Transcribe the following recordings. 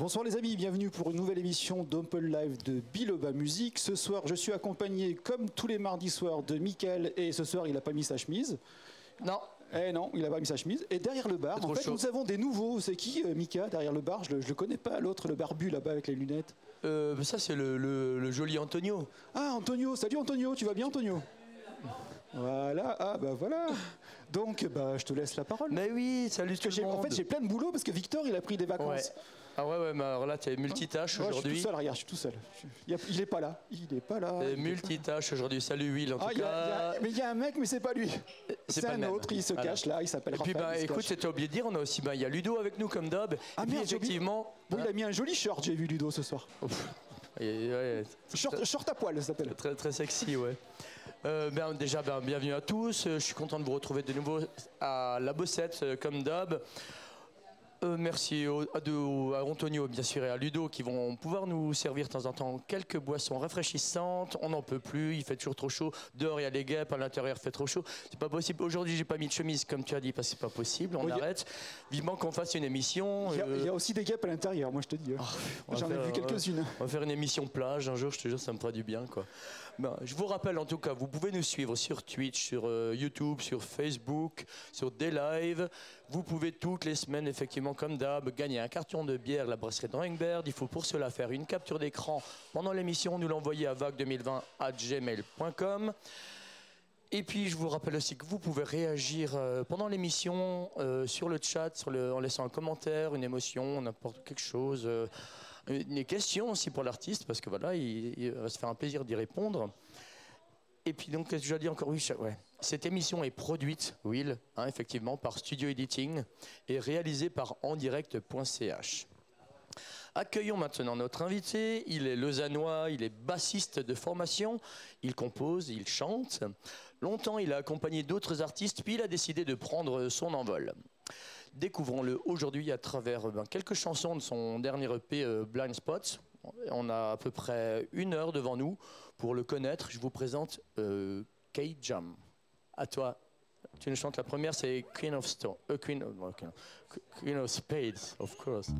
Bonsoir les amis, bienvenue pour une nouvelle émission d'Open Live de Biloba Musique. Ce soir, je suis accompagné, comme tous les mardis soirs, de Michael et ce soir, il n'a pas mis sa chemise. Non. Eh non, il n'a pas mis sa chemise. Et derrière le bar, en fait, nous avons des nouveaux. C'est qui, euh, Mika, derrière le bar? Je le, le connais pas, l'autre, le barbu là-bas avec les lunettes. Euh, ça, c'est le, le joli Antonio. Ah, Antonio. Salut Antonio, tu vas bien Antonio? Voilà, ah bah voilà. Donc bah je te laisse la parole. Mais oui, salut tout le monde. En fait, j'ai plein de boulot parce que Victor, il a pris des vacances. Ah ouais, ouais, mais alors là, tu es multitâche aujourd'hui. Je suis tout seul, regarde, je suis tout seul. Il est pas là. Il est pas là. multitâche aujourd'hui. Salut Will, en ah, tout cas. mais il y a un mec, mais c'est pas lui. C'est un autre, il se cache là, il s'appelle Et puis, bah, écoute, c'était oublié de dire, on a aussi, bah, il y a Ludo avec nous comme d'hab. Ah, mais effectivement. Bon, il a mis un joli short, j'ai vu Ludo ce soir. short, à poil, ça s'appelle. Très, très sexy, ouais. Euh, ben, déjà, ben, bienvenue à tous. Je suis content de vous retrouver de nouveau à La Bossette, euh, comme d'hab. Euh, merci à, Antonio, bien sûr, et à Ludo qui vont pouvoir nous servir de temps en temps quelques boissons rafraîchissantes. On n'en peut plus, il fait toujours trop chaud. Dehors, il y a des guêpes, à l'intérieur, il fait trop chaud. C'est pas possible. Aujourd'hui, j'ai pas mis de chemise, comme tu as dit, parce que c'est pas possible. On arrête. Vivement qu'on fasse une émission. Il y, a, euh, aussi des guêpes à l'intérieur, moi je te dis. Hein. Oh, J'en ai vu quelques-unes. On va faire une émission plage un jour, je te jure, ça me fera du bien. Quoi. Ben, je vous rappelle en tout cas, vous pouvez nous suivre sur Twitch, sur euh, YouTube, sur Facebook, sur des lives. Vous pouvez toutes les semaines, effectivement, comme d'hab, gagner un carton de bière la brasserie Bird. Il faut pour cela faire une capture d'écran pendant l'émission, nous l'envoyer à vague2020 à gmail.com. Et puis, je vous rappelle aussi que vous pouvez réagir euh, pendant l'émission euh, sur le chat, en laissant un commentaire, une émotion, n'importe quelque chose une question aussi pour l'artiste, parce que voilà, il, va se faire un plaisir d'y répondre. Et puis donc, qu'est-ce que je dire encore Oui, ouais. Cette émission est produite, Will, hein, effectivement, par Studio Editing et réalisée par endirect.ch. Accueillons maintenant notre invité. Il est lausannois, il est bassiste de formation, il compose, il chante. Longtemps, il a accompagné d'autres artistes, puis il a décidé de prendre son envol. Découvrons-le aujourd'hui à travers ben, quelques chansons de son dernier EP euh, Blind Spots. On a à peu près une heure devant nous pour le connaître. Je vous présente euh, Kate Jam. À toi. Tu nous chantes la première, c'est Queen of Stone, euh, Queen, Queen of Spades, of course.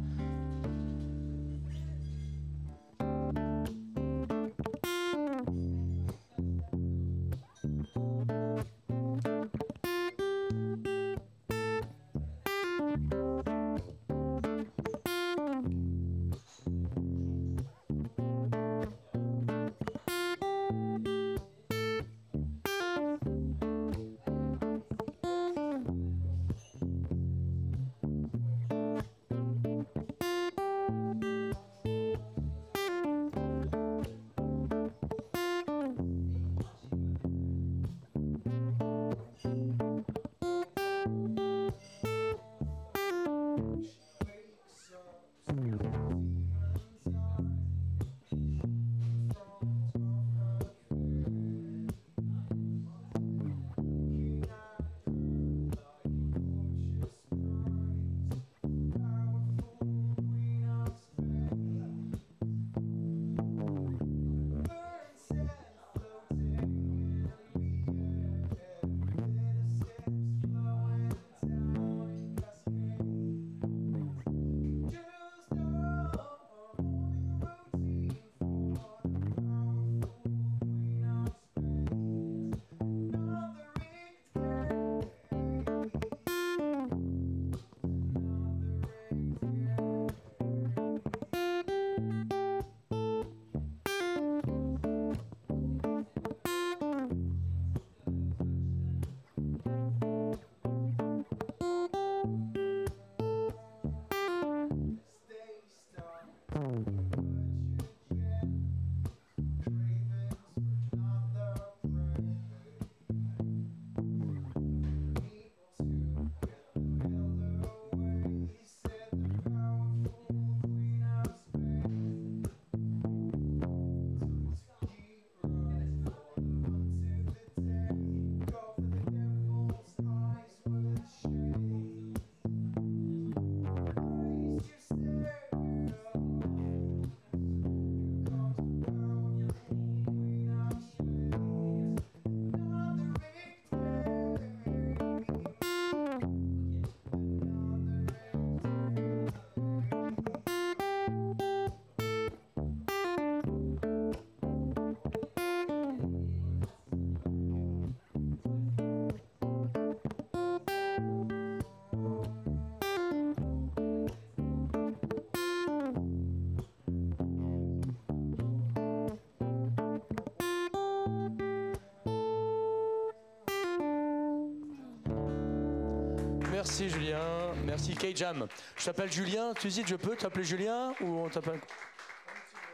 Merci Julien. Merci K-Jam. Je t'appelle Julien. Tu dis je peux t'appeler Julien ou on t'appelle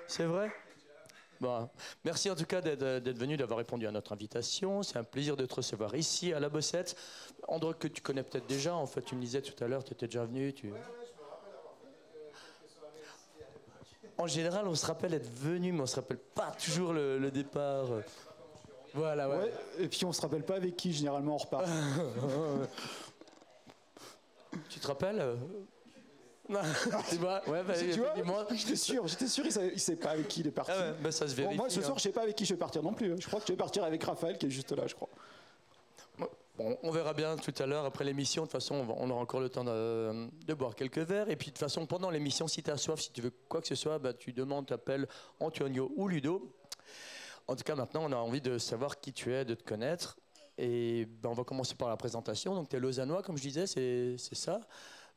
C'est vrai? Bon. Merci en tout cas d'être venu, d'avoir répondu à notre invitation. C'est un plaisir de te recevoir ici à la Bossette. Endroit que tu connais peut-être déjà. En fait, tu me disais tout à l'heure, tu étais déjà venu. Tu... En général, on se rappelle être venu, mais on se rappelle pas toujours le, départ. Voilà, ouais. Et puis on se rappelle pas avec qui généralement on repart. tu te rappelles non, tu vois, ouais, bah, tu vois j'étais sûr, j'étais sûr, il sait, sait pas avec qui il est parti. Ah bah, ça se vérifie, moi, ce soir, hein. je sais pas avec qui je vais partir non plus. Hein. Je crois que je vais partir avec Raphaël, qui est juste là, je crois. Bon, on verra bien tout à l'heure après l'émission. De toute façon, on aura encore le temps de, boire quelques verres. Et puis, de toute façon, pendant l'émission, si tu as soif, si tu veux quoi que ce soit, bah, tu demandes, tu appelles Antonio ou Ludo. En tout cas, maintenant, on a envie de savoir qui tu es, de te connaître. Et ben, on va commencer par la présentation. Donc, tu es lausannois, comme je disais, c'est ça.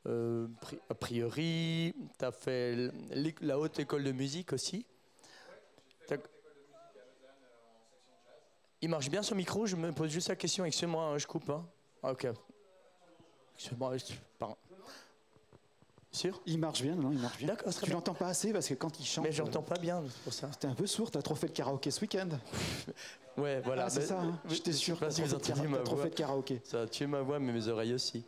Euh, a priori, tu as fait la haute école de musique aussi. Il marche bien son micro? Je me pose juste la question. Excusez-moi, hein, je coupe. Hein. Ah, ok. Excusez-moi, pardon. Sûr? Il marche bien, non, il marche bien. D'accord, Tu l'entends pas assez parce que quand il chante. Mais j'entends pas bien, c'est pour ça. T'es un peu sourd, t'as trop fait de karaoké ce week-end. ouais, voilà. Ah, c'est ça, hein. j'étais sûr. Pas si vous entendez ma trop fait de karaoké. Ça a tué ma voix, mais mes oreilles aussi.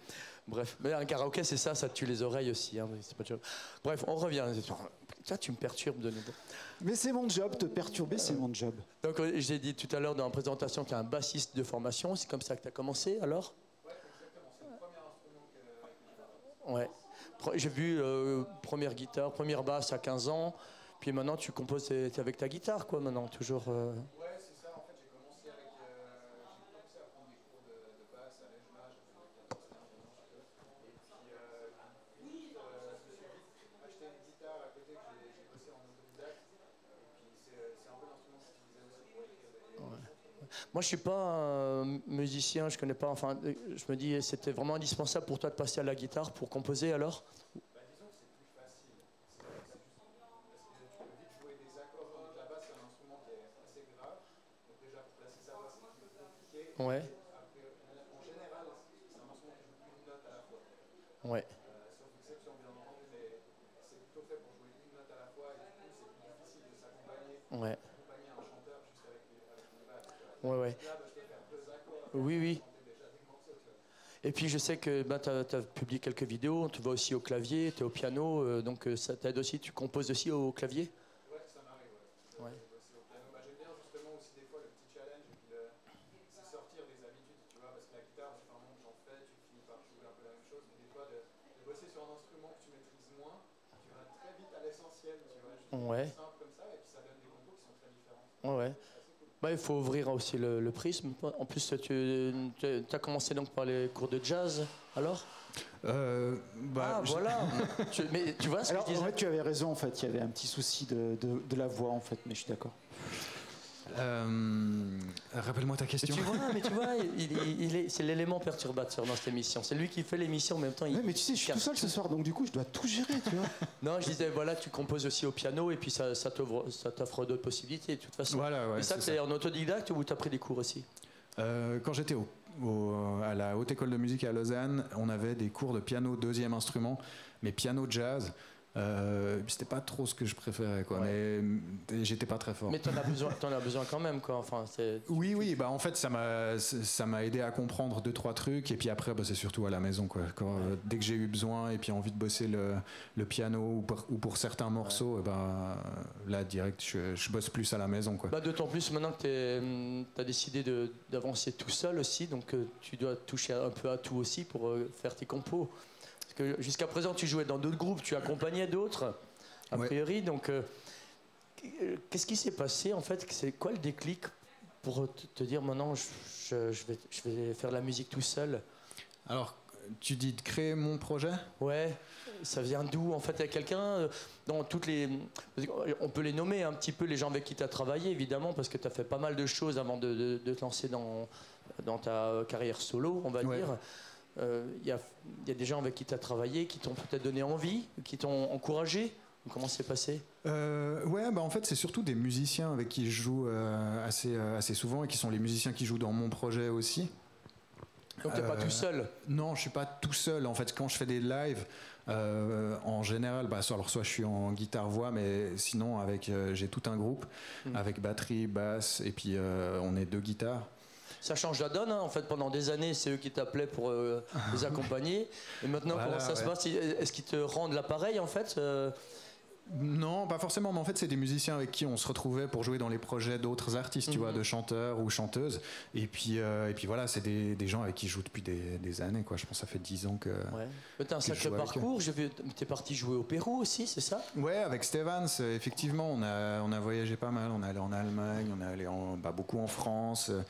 Bref, mais un karaoké, c'est ça, ça tue les oreilles aussi. Hein, pas Bref, on revient. Tu me perturbes de nouveau. Mais c'est mon job, te perturber, c'est mon job. Donc, euh, j'ai dit tout à l'heure dans la présentation qu'il y a un bassiste de formation. C'est comme ça que tu as commencé, alors? Ouais, exactement. C'est le premier instrument que, Ouais. J'ai vu euh, première guitare, première basse à 15 ans, puis maintenant tu composes avec ta guitare, quoi, maintenant, toujours. Euh... Ouais, c'est ça. En fait, j'ai commencé, avec, euh, j'ai commencé à prendre des cours de, de basse à l'âge d'âge, j'avais 14 15 ans, je peux. Et puis, euh, vite, euh, je me suis vite acheté une guitare à côté que j'ai bossé en autodidacte. Et puis, c'est un peu l'instrument que j'utilisais aussi pour écrire des. Ouais. Moi, je suis pas un musicien, je connais pas. Enfin, je me dis, c'était vraiment indispensable pour toi de passer à la guitare pour composer alors? Bah, Disons que c'est plus facile. C'est parce que tu peux vite jouer des accords. Donc la basse, c'est un instrument qui est assez grave. Donc déjà, pour placer sa voix, c'est plus compliqué. Ouais. Après, en général, c'est un instrument qui joue une note à la fois. Ouais. Euh, sauf exception, bien entendu, mais c'est plutôt fait pour jouer une note à la fois. Et du coup, c'est plus difficile de s'accompagner. Ouais. Ouais, ouais. Oui, oui. Et puis je sais que ben, tu as, publié quelques vidéos, tu vas aussi au clavier, tu es au piano, euh, donc euh, ça t'aide aussi, tu composes aussi au clavier? Ouais, ça m'arrive, ouais. ouais. Au piano. Bah, J'aime bien justement aussi des fois le petit challenge et puis c'est sortir des habitudes, tu vois, parce que la guitare, fait un que j'en fais, tu finis par jouer un peu la même chose, mais des fois de, de bosser sur un instrument que tu maîtrises moins, tu vas très vite à l'essentiel, tu vois, juste ouais. simple comme ça, et puis ça donne des compos qui sont très différents. Ouais. Bah, il faut ouvrir aussi le, prisme. En plus, tu, as commencé donc par les cours de jazz, alors? Euh, bah, Ah, voilà Mais tu vois ce alors, que je disais En fait, tu avais raison, en fait. Il y avait un petit souci de, de la voix, en fait, mais je suis d'accord. Euh, Rappelle-moi ta question. Mais tu vois, mais tu vois il, est, c'est l'élément perturbateur dans cette émission. C'est lui qui fait l'émission en même temps. Mais tu sais, je suis tout seul ce soir, donc du coup, je dois tout gérer, tu vois. non, je disais, voilà, tu composes aussi au piano et puis ça, ça t'offre d'autres possibilités, de toute façon. Voilà, ouais, et ça, c'est en autodidacte ou tu as pris des cours aussi? Euh, Quand j'étais au, à la Haute École de Musique à Lausanne, on avait des cours de piano deuxième instrument, mais piano jazz. Euh, c'était pas trop ce que je préférais, quoi. Mais j'étais pas très fort. Mais t'en as besoin, en as besoin quand même, quoi. Enfin, oui, oui. Bah en fait, ça m'a, ça m'a aidé à comprendre deux trois trucs. Et puis après, bah, c'est surtout à la maison, quoi. Quand, dès que j'ai eu besoin et puis envie de bosser le, le piano ou pour, ou pour, certains morceaux, et ben là direct, je, je, bosse plus à la maison, quoi. Bah, d'autant plus maintenant que tu as décidé d'avancer tout seul aussi, donc euh, tu dois toucher un peu à tout aussi pour euh, faire tes compos jusqu'à présent, tu jouais dans d'autres groupes, tu accompagnais d'autres, a priori. Donc, euh, qu'est-ce qui s'est passé en fait? C'est quoi le déclic pour te, dire maintenant, je, vais, je vais faire la musique tout seul? Alors, tu dis de créer mon projet? Ouais. Ça vient d'où En fait, il y a quelqu'un euh, dans toutes les. On peut les nommer un petit peu les gens avec qui tu as travaillé, évidemment, parce que tu as fait pas mal de choses avant de, te lancer dans, dans ta carrière solo, on va dire. Il euh, y, a, des gens avec qui tu as travaillé qui t'ont peut-être donné envie, qui t'ont encouragé Comment c'est passé? Euh, Ouais, bah en fait, c'est surtout des musiciens avec qui je joue euh, assez, assez souvent et qui sont les musiciens qui jouent dans mon projet aussi. Donc t'es pas Euh, tout seul? Non, je suis pas tout seul. En fait, quand je fais des lives, euh, en général, bah, soit, alors soit je suis en guitare-voix, mais sinon avec, euh, j'ai tout un groupe Mm. avec batterie, basse, et puis euh, on est deux guitares. Ça change la donne, hein. en fait, pendant des années, c'est eux qui t'appelaient pour euh, les accompagner. Et maintenant, Voilà, comment ça se passe? Est-ce qu'ils te rendent l'appareil, en fait euh, Non, pas forcément, mais en fait, c'est des musiciens avec qui on se retrouvait pour jouer dans les projets d'autres artistes, tu Mhm. vois, de chanteurs ou chanteuses. Et puis, euh, et puis voilà, c'est des, des gens avec qui je joue depuis des, des années, quoi. Je pense que ça fait 10 ans que. Ouais. Mais T'as un Que je sacré parcours. T'es parti jouer au Pérou aussi, c'est ça? Ouais, avec Stevens, euh, effectivement, on a, on a voyagé pas mal. On est allé en Allemagne, on est allé en, bah, beaucoup en France, euh,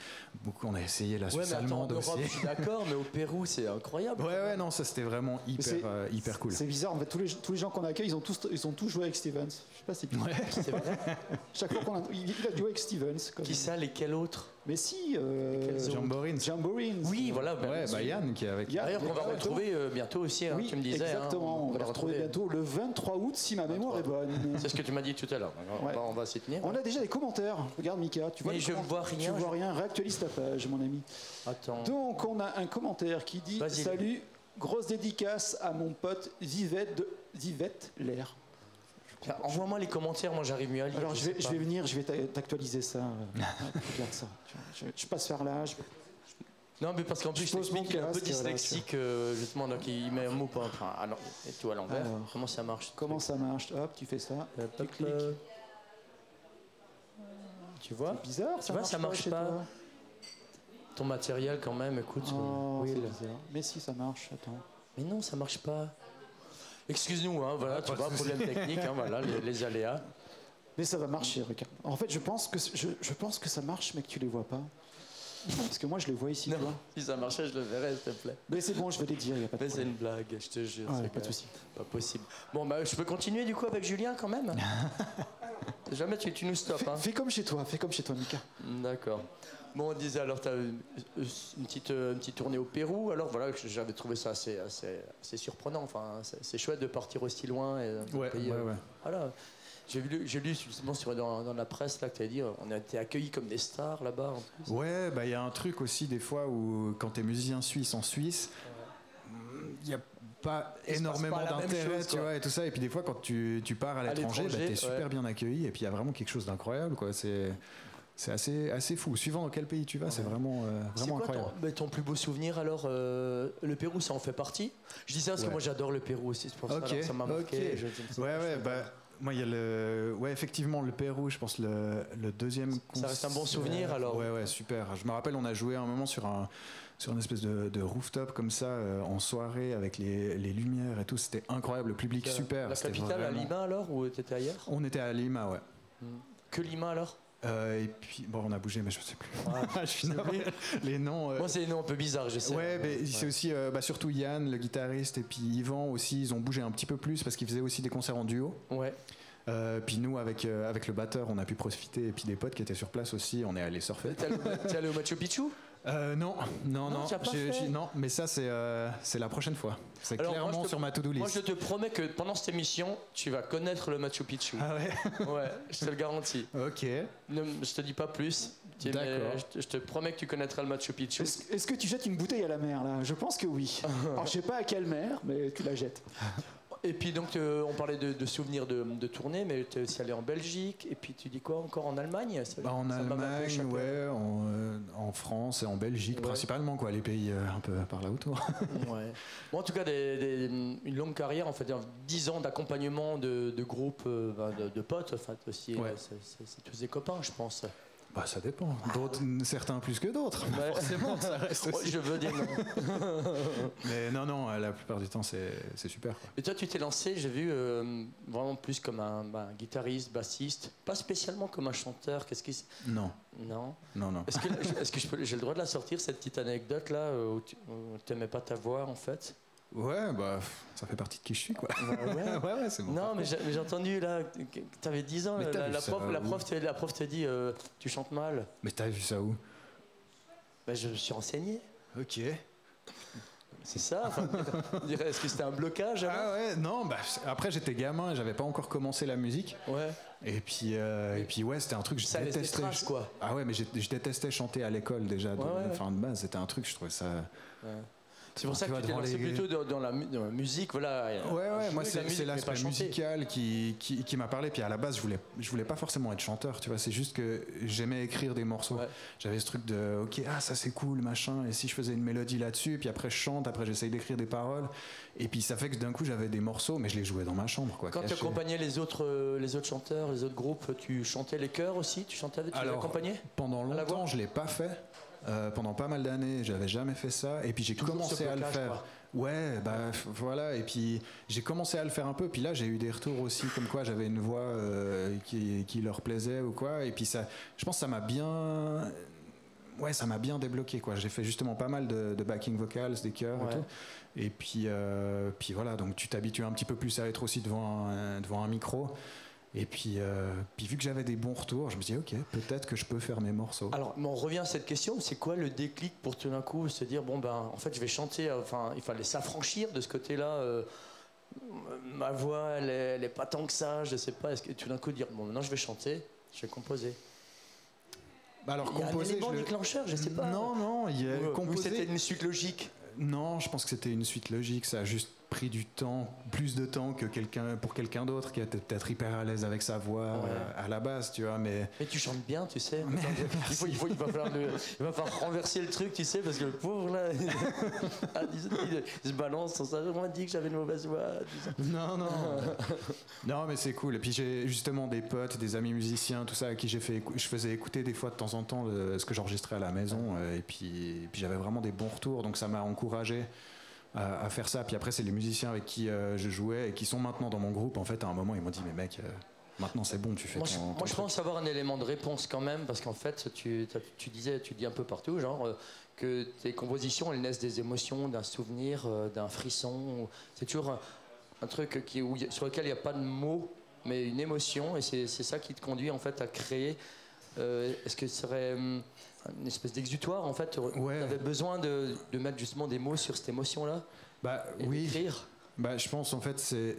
beaucoup, on a essayé la Suisse allemande aussi. je suis d'accord, mais au Pérou, c'est incroyable. Ouais, ouais, non, ça c'était vraiment hyper, euh, hyper cool. C'est bizarre, en fait, tous les, tous les gens qu'on accueille, ils ont tous, ils ont tous joué avec Stevens. Je sais pas si bizarre. C'est vrai. Chaque fois qu'on a, il, a joué avec Stevens. comme- Qui ça, et quel autre Mais si, euh. Jamboree. Oui, voilà. ben, Ouais, bah. Yann qui est avec. D'ailleurs, qu'on va Exactement. retrouver euh, bientôt aussi, hein, oui, tu me disais. hein, exactement. on va le retrouver bientôt le 23 août, si ma mémoire est bonne. C'est ce que tu m'as dit tout à l'heure. On Ouais. va- On va s'y tenir. On a déjà des commentaires. Regarde, Mika, tu vois Mais les je commentaires vois rien, Tu vois rien. Réactualise ta page, mon ami. Attends. Donc, on a un commentaire qui dit. Salut, grosse dédicace à mon pote Vivette, de, Vivette L'air. Tiens, Envoie-moi les commentaires, moi j'arrive mieux à lire. Alors, je vais, je pas. vais venir, je vais t'a- t'actualiser ça. euh, Regarde ça. Je, je passe par là. Non, mais parce qu'en plus, Je mon qu'il est un peu dyslexique, euh, justement, donc il met un mot pas. Enfin, alors, et tout à l'envers. Comment ça marche Comment ça marche? Hop, tu fais ça. Euh, Tu cliques. euh, Tu vois? C'est bizarre, ça vois, marche ça marche pas. Ton matériel, quand même, écoute. Oh, bizarre. Mais si, ça marche. Attends. Mais non, ça marche pas. Excuse-nous, hein, voilà, tu vois, problème technique, hein, voilà, les, les aléas. Mais ça va marcher, regarde. En fait, je pense que je, je pense que ça marche, mais que tu les vois pas. Parce que moi, je les vois ici. Non, si ça marchait, je le verrais, s'il te plaît. Mais c'est bon, je vais les dire, il n'y a pas de Mais c'est une blague, je te jure. Ouais, c'est pas de souci. Pas possible. Bon, bah, je peux continuer du coup avec Julien quand même? Jamais tu, tu nous stoppes, hein Fais comme chez toi, fais comme chez toi, Mika. D'accord. Bon, on disait alors, tu as une, une petite, euh, une petite tournée au Pérou. Alors voilà, j'avais trouvé ça assez, assez, assez surprenant. Enfin, c'est chouette de partir aussi loin. Et Ouais, pays, ouais, euh, ouais. Voilà. J'ai lu, justement sur, dans, dans la presse là, que tu as dit on a été accueillis comme des stars là-bas. Ouais, bah il y a un truc aussi des fois où quand t'es musicien suisse en Suisse, il n'y a pas Il énormément d'intérêt, tu vois, et tout ça. Et puis des fois, quand tu, tu pars à l'étranger, bah, t'es super ouais. bien accueilli. Et puis il y a vraiment quelque chose d'incroyable, quoi. C'est c'est assez, assez fou. Suivant dans quel pays tu vas, c'est vraiment, euh, C'est vraiment quoi ton, incroyable. mais ton plus beau souvenir alors euh, Le Pérou, ça en fait partie Je dis ça parce que moi j'adore le Pérou aussi, c'est pour ça Ok, alors ça m'a marqué. ok. je- je ne sais Ouais, ouais, bah. Moi, il y a le. Ouais, effectivement, le Pérou, je pense, le, le deuxième Ça reste un bon souvenir, alors. Ouais, ouais, super. Je me rappelle, on a joué un moment sur, un, sur une espèce de, de rooftop comme ça, euh, en soirée, avec les, les lumières et tout. C'était incroyable, le public super. La capitale à Lima alors ou t'étais ailleurs? On était à Lima, ouais. Que Lima alors? Euh, et puis, bon, on a bougé, mais je sais plus. je suis. Les noms. euh, Moi c'est des noms un peu bizarres, je sais. Ouais, mais Ouais. c'est aussi euh, bah, surtout Yann, le guitariste, et puis Yvan aussi, ils ont bougé un petit peu plus parce qu'ils faisaient aussi des concerts en duo. Ouais. Euh, puis nous, avec, euh, avec le batteur, on a pu profiter, et puis des potes qui étaient sur place aussi, on est allé surfer. T'es allé, au- t'es allé au Machu Picchu? Euh, non, non, Non, non, mais ça c'est euh, c'est la prochaine fois. C'est moi, clairement je te- sur ma to-do Moi list. je te promets que pendant cette émission, tu vas connaître le Machu Picchu. Ah ouais? Ouais, je te le garantis. Ok. Ne- je te dis pas plus. D'accord. Je, te- je te promets que tu connaîtras le Machu Picchu. Est-ce est-ce que tu jettes une bouteille à la mer, là? Je pense que oui. Alors, je sais pas à quelle mer, mais tu la jettes. Et puis donc euh, on parlait de, de souvenirs de, de tournée, mais tu es aussi allé en Belgique. Et puis tu dis quoi encore en Allemagne? Ça- Bah, en ça Allemagne, ouais, en, euh, en France et en Belgique Ouais. principalement, quoi, les pays euh, un peu par là autour. Ouais. Bon, en tout cas, des- des- une longue carrière, en fait, 10 ans d'accompagnement de, de groupes, ben, de, potes, en fait, aussi. Ouais. c'est tous des copains, je pense. Bah ça dépend. D'autres, certains plus que d'autres. Ouais. Forcément, ça reste Ouais, aussi. je veux dire non. Mais non, non, la plupart du temps c'est c'est super. Quoi. Et toi, tu t'es lancé, j'ai vu, euh, vraiment plus comme un, ben, un guitariste, bassiste, pas spécialement comme un chanteur. Qu'est-ce qui. Non, Non. non, non. Est-ce que, est-ce que je peux- j'ai le droit de la sortir, cette petite anecdote là, euh, où tu n'aimais pas ta voix, en fait? Ouais, bah ça fait partie de qui je suis, quoi. ouais. ouais, ouais, c'est bon. Non, mais j'ai entendu là, que tu avais 10 ans, Mais la, la prof, la, prof te, la prof te dit euh, Tu chantes mal. Mais t'as vu ça où? Ben, je me suis renseigné. Ok. C'est ça enfin, on dirait, Est-ce que c'était un blocage Ah ouais, non, bah, après j'étais gamin et j'avais pas encore commencé la musique. Ouais. Et puis, euh, et puis ouais, c'était un truc que je Ça détestais. traces, quoi. Ah ouais, mais je détestais chanter à l'école déjà. de, Ouais, ouais, enfin, de base, c'était un truc, je trouvais ça. C'est pour ça que tu t'es lancé les- plutôt dans, dans la, mu- dans la musique, voilà. Ouais, ouais, moi c'est l'aspect musical qui, qui, qui m'a parlé. Puis à la base, je voulais, je voulais pas forcément être chanteur, tu vois. C'est juste que j'aimais écrire des morceaux. Ouais. J'avais ce truc de, ok, ah, ça c'est cool, machin. Et si je faisais une mélodie là-dessus, puis après je chante, après j'essaye d'écrire des paroles. Et puis ça fait que d'un coup j'avais des morceaux, mais je les jouais dans ma chambre, quoi. Quand tu accompagnais les autres, euh, les autres chanteurs, les autres groupes, tu chantais les chœurs aussi? Tu chantais tu les accompagnais? Pendant longtemps, je l'ai pas fait. Euh, pendant pas mal d'années, j'avais jamais fait ça. Et puis j'ai commencé à le faire. quoi. Ouais, bah voilà. Et puis j'ai commencé à le faire un peu. Puis là, j'ai eu des retours aussi, comme quoi j'avais une voix euh, qui, qui leur plaisait ou quoi. Et puis ça, je pense que ça m'a bien. Ouais, ça m'a bien débloqué quoi. J'ai fait justement pas mal de, de backing vocals, des chœurs Ouais. et tout. Et puis, euh, puis voilà, donc tu t'habitues un petit peu plus à être aussi devant un, devant un micro. Et puis, euh, puis vu que j'avais des bons retours, je me dis ok, peut-être que je peux faire mes morceaux. Alors, mais on revient à cette question, c'est quoi le déclic pour tout d'un coup se dire, bon ben, en fait, je vais chanter, enfin, il fallait s'affranchir de ce côté-là. euh, ma voix, elle est, elle est pas tant que ça, je sais pas. Est-ce que tout d'un coup dire, bon, maintenant je vais chanter, je vais composer. Bah alors Il y a un composer, je le- déclencheur, je sais pas. Non, non, il y a Ou- ou composer. c'était une suite logique. Non, je pense que c'était une suite logique. Ça a juste pris du temps, plus de temps que quelqu'un pour quelqu'un d'autre qui était peut-être hyper à l'aise avec sa voix Ouais. euh, à la base, tu vois. Mais Mais tu chantes bien, tu sais. il, faut, il, faut- il va falloir le- il va falloir renverser le truc, tu sais, parce que le pauvre là, ah, il, il se balance sans m'a dit que j'avais une mauvaise voix. non, non, non, mais c'est cool. Et puis j'ai justement des potes, des amis musiciens, tout ça, à qui j'ai fait, je faisais écouter des fois de temps en temps le- ce que j'enregistrais à la maison. euh, Et puis, et puis j'avais vraiment des bons retours, donc ça m'a encouragé. À, à faire ça. Puis après, c'est les musiciens avec qui euh, je jouais et qui sont maintenant dans mon groupe. En fait, à un moment, ils m'ont dit Mais mec, euh, maintenant c'est bon, tu fais Moi, ton, je, ton moi, je pense avoir un élément de réponse quand même, parce qu'en fait, tu, disais, tu dis un peu partout, genre, euh, que tes compositions, elles naissent des émotions, d'un souvenir, d'un frisson. C'est toujours un, un truc qui, où sur lequel il n'y a pas de mots, mais une émotion, et c'est c'est ça qui te conduit en fait à créer. Euh, Est-ce que ce serait hum, une espèce d'exutoire en fait Tu Ouais. avais besoin de, de mettre justement des mots sur cette émotion-là Bah et oui. d'écrire Bah, je pense en fait, c'est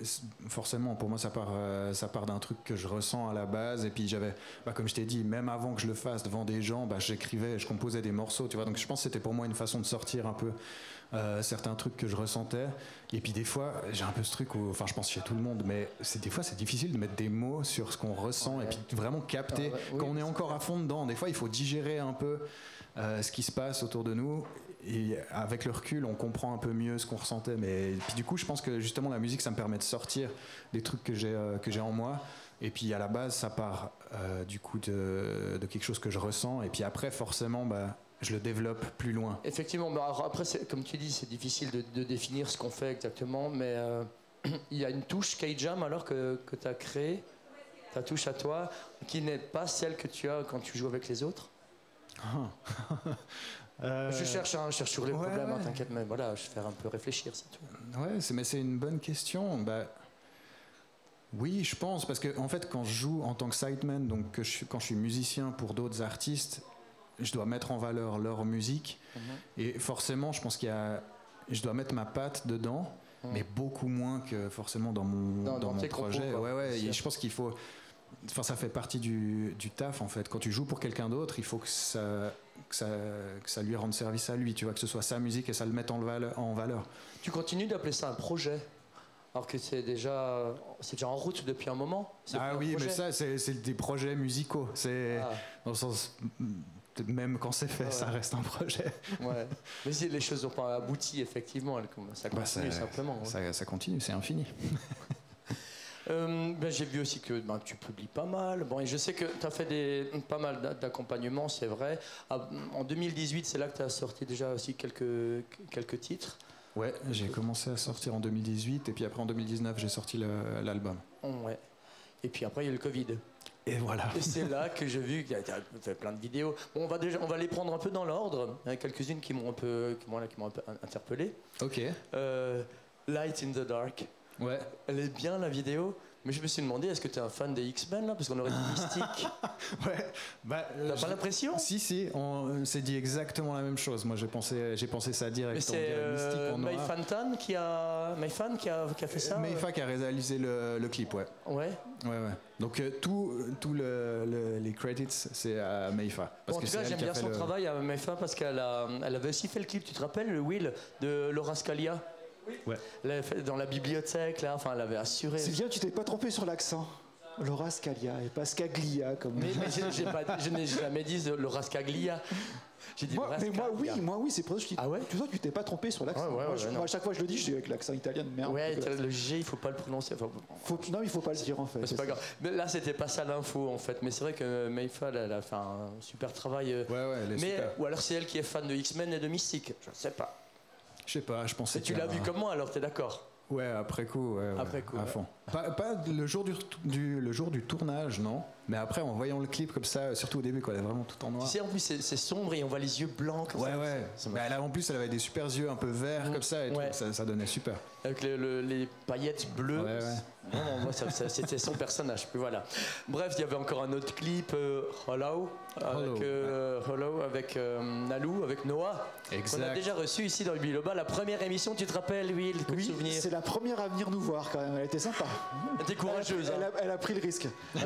forcément pour moi ça part, euh, ça part d'un truc que je ressens à la base. Et puis j'avais, bah, comme je t'ai dit, même avant que je le fasse devant des gens, bah, j'écrivais, je composais des morceaux, tu vois. Donc je pense que c'était pour moi une façon de sortir un peu euh, certains trucs que je ressentais. Et puis des fois, j'ai un peu ce truc où, enfin, je pense chez tout le monde, mais c'est des fois c'est difficile de mettre des mots sur ce qu'on ressent Ouais. et puis vraiment capter Ah ouais, oui, quand on est encore à fond dedans. Des fois, il faut digérer un peu euh, ce qui se passe autour de nous. Et avec le recul, on comprend un peu mieux ce qu'on ressentait. Mais puis du coup, je pense que justement la musique, ça me permet de sortir des trucs que j'ai euh, que j'ai en moi. Et puis à la base, ça part euh, du coup de, de quelque chose que je ressens. Et puis après, forcément, bah, je le développe plus loin. Effectivement, mais alors après, comme tu dis, c'est difficile de, de définir ce qu'on fait exactement, mais euh, il y a une touche K-Jam alors que, que tu as créée, ta touche à toi, qui n'est pas celle que tu as quand tu joues avec les autres. Je cherche, hein, je cherche sur les Euh, ouais, problèmes, hein, ouais. t'inquiète, mais voilà, je vais faire un peu réfléchir, c'est tout. Ouais, mais c'est une bonne question. Bah, oui, je pense, parce que en fait, quand je joue en tant que sideman, donc que je suis- quand je suis musicien pour d'autres artistes, je dois mettre en valeur leur musique. Et forcément, je pense qu'il y a, je dois mettre ma patte dedans, mais beaucoup moins que forcément dans mon, Dans- dans dans mon projet. ouais, ouais. Et je pense qu'il faut, enfin, ça fait partie du, du taf en fait. Quand tu joues pour quelqu'un d'autre, il faut que ça, que ça, que ça lui rende service à lui. Tu vois, que ce soit sa musique et ça le mette en valeur. En valeur. Tu continues d'appeler ça un projet, alors que c'est déjà, c'est déjà en route depuis un moment. Ah oui, mais ça, c'est des projets musicaux. C'est Ah. dans le sens, mm, même quand c'est fait, Ah ouais. ça reste un projet. Ouais. Mais si les choses n'ont pas abouti, effectivement, elles- ça Bah, continue ça- simplement. ouais. Ça, ça continue, c'est infini. Euh, ben, J'ai vu aussi que ben, tu publies pas mal. Bon, et je sais que tu as fait des, pas mal d'a- d'accompagnements, c'est vrai. Ah, En 2018, c'est là que tu as sorti déjà aussi quelques, quelques titres. Ouais, j'ai commencé à sortir en 2018 et puis après en 2019 j'ai sorti l'album. Ouais. Et puis après, il y a eu le Covid. Et voilà. Et c'est là que j'ai vu qu'il y a tu as fait plein de vidéos. Bon, on, va déjà, on va les prendre un peu dans l'ordre. Il y en a quelques-unes qui m'ont un, peu- qui m'ont qui m'ont un peu interpellé. Ok. Euh, Light in the Dark. Ouais. Elle est bien la vidéo, Mais je me suis demandé, est-ce que tu es un fan des X-Men là? Parce qu'on aurait dit mystique. Ouais. Bah, euh, T'as pas l'impression? Si, si, on s'est dit exactement la même chose. Moi, j'ai pensé, j'ai pensé ça direct. Mais c'est euh. Mayfantan qui a, Mayfan qui a, qui a fait ça Meifa qui a réalisé le, le clip, ouais. euh, Ouais. Ouais, ouais. Donc, euh, tout, tout le, le- les credits, c'est à Meifa. Bon, en tout cas, j'aime bien son travail à Mayfan parce qu'elle a, elle avait aussi fait le clip, tu te rappelles, le Will de Laura Scalia? Ouais. Elle l'avait fait dans la bibliothèque, là, enfin, elle avait assuré. Sylvia, tu t'es pas trompé sur l'accent. Laura Scalia et pas Scaglia comme. Mais, mais j'ai- j'ai pas- je n'ai jamais dit de Laura Scaglia. J'ai dit Moi, Laura mais moi oui, moi oui, c'est pour ça que je dis. Ah ouais Tu vois, tu t'es pas trompé sur l'accent. Ouais, ouais, moi, ouais, je- non. moi, à chaque fois je le dis, je dis avec l'accent italien de merde. Ouais, le G, il faut pas le prononcer. Enfin, faut- non, il faut pas le dire en fait. Mais c'est pas grave. Mais là, c'était pas ça l'info en fait. Mais c'est vrai que Mayfa, elle, elle a fait un super travail. euh, Ouais, ouais, elle est mais super. ou alors c'est elle qui est fan de X-Men et de Mystique. Je sais pas. Je sais pas, je pensais Et tu l'as vu comme moi alors, t'es d'accord? Ouais, après coup, ouais, ouais, Après coup, à ouais. fond. Pas, pas le, jour du, du- le jour du tournage, non. Mais après, en voyant le clip comme ça, surtout au début, quand elle est vraiment tout en noir. Tu sais, en plus, c'est sombre et on voit les yeux blancs. comme Ouais, ça. ouais. Ça Bah, elle a- en plus, elle avait des super yeux un peu verts Mm. comme ça et tout. Ça, ça donnait super. Avec le- le- les paillettes bleues. Ouais, ouais. Moi, c'était son personnage. Puis voilà. Bref, il y avait encore un autre clip, euh, Hollow, Hollow, avec, euh, Hollow, avec euh, Nalou, avec Noah. On a Exact. déjà reçu ici dans le Biloba la première émission, tu te rappelles, Will, Oui, souvenir? c'est la première à venir nous voir quand même. Elle était sympa. Elle était courageuse. Elle, hein. a, elle a pris le risque. Elle,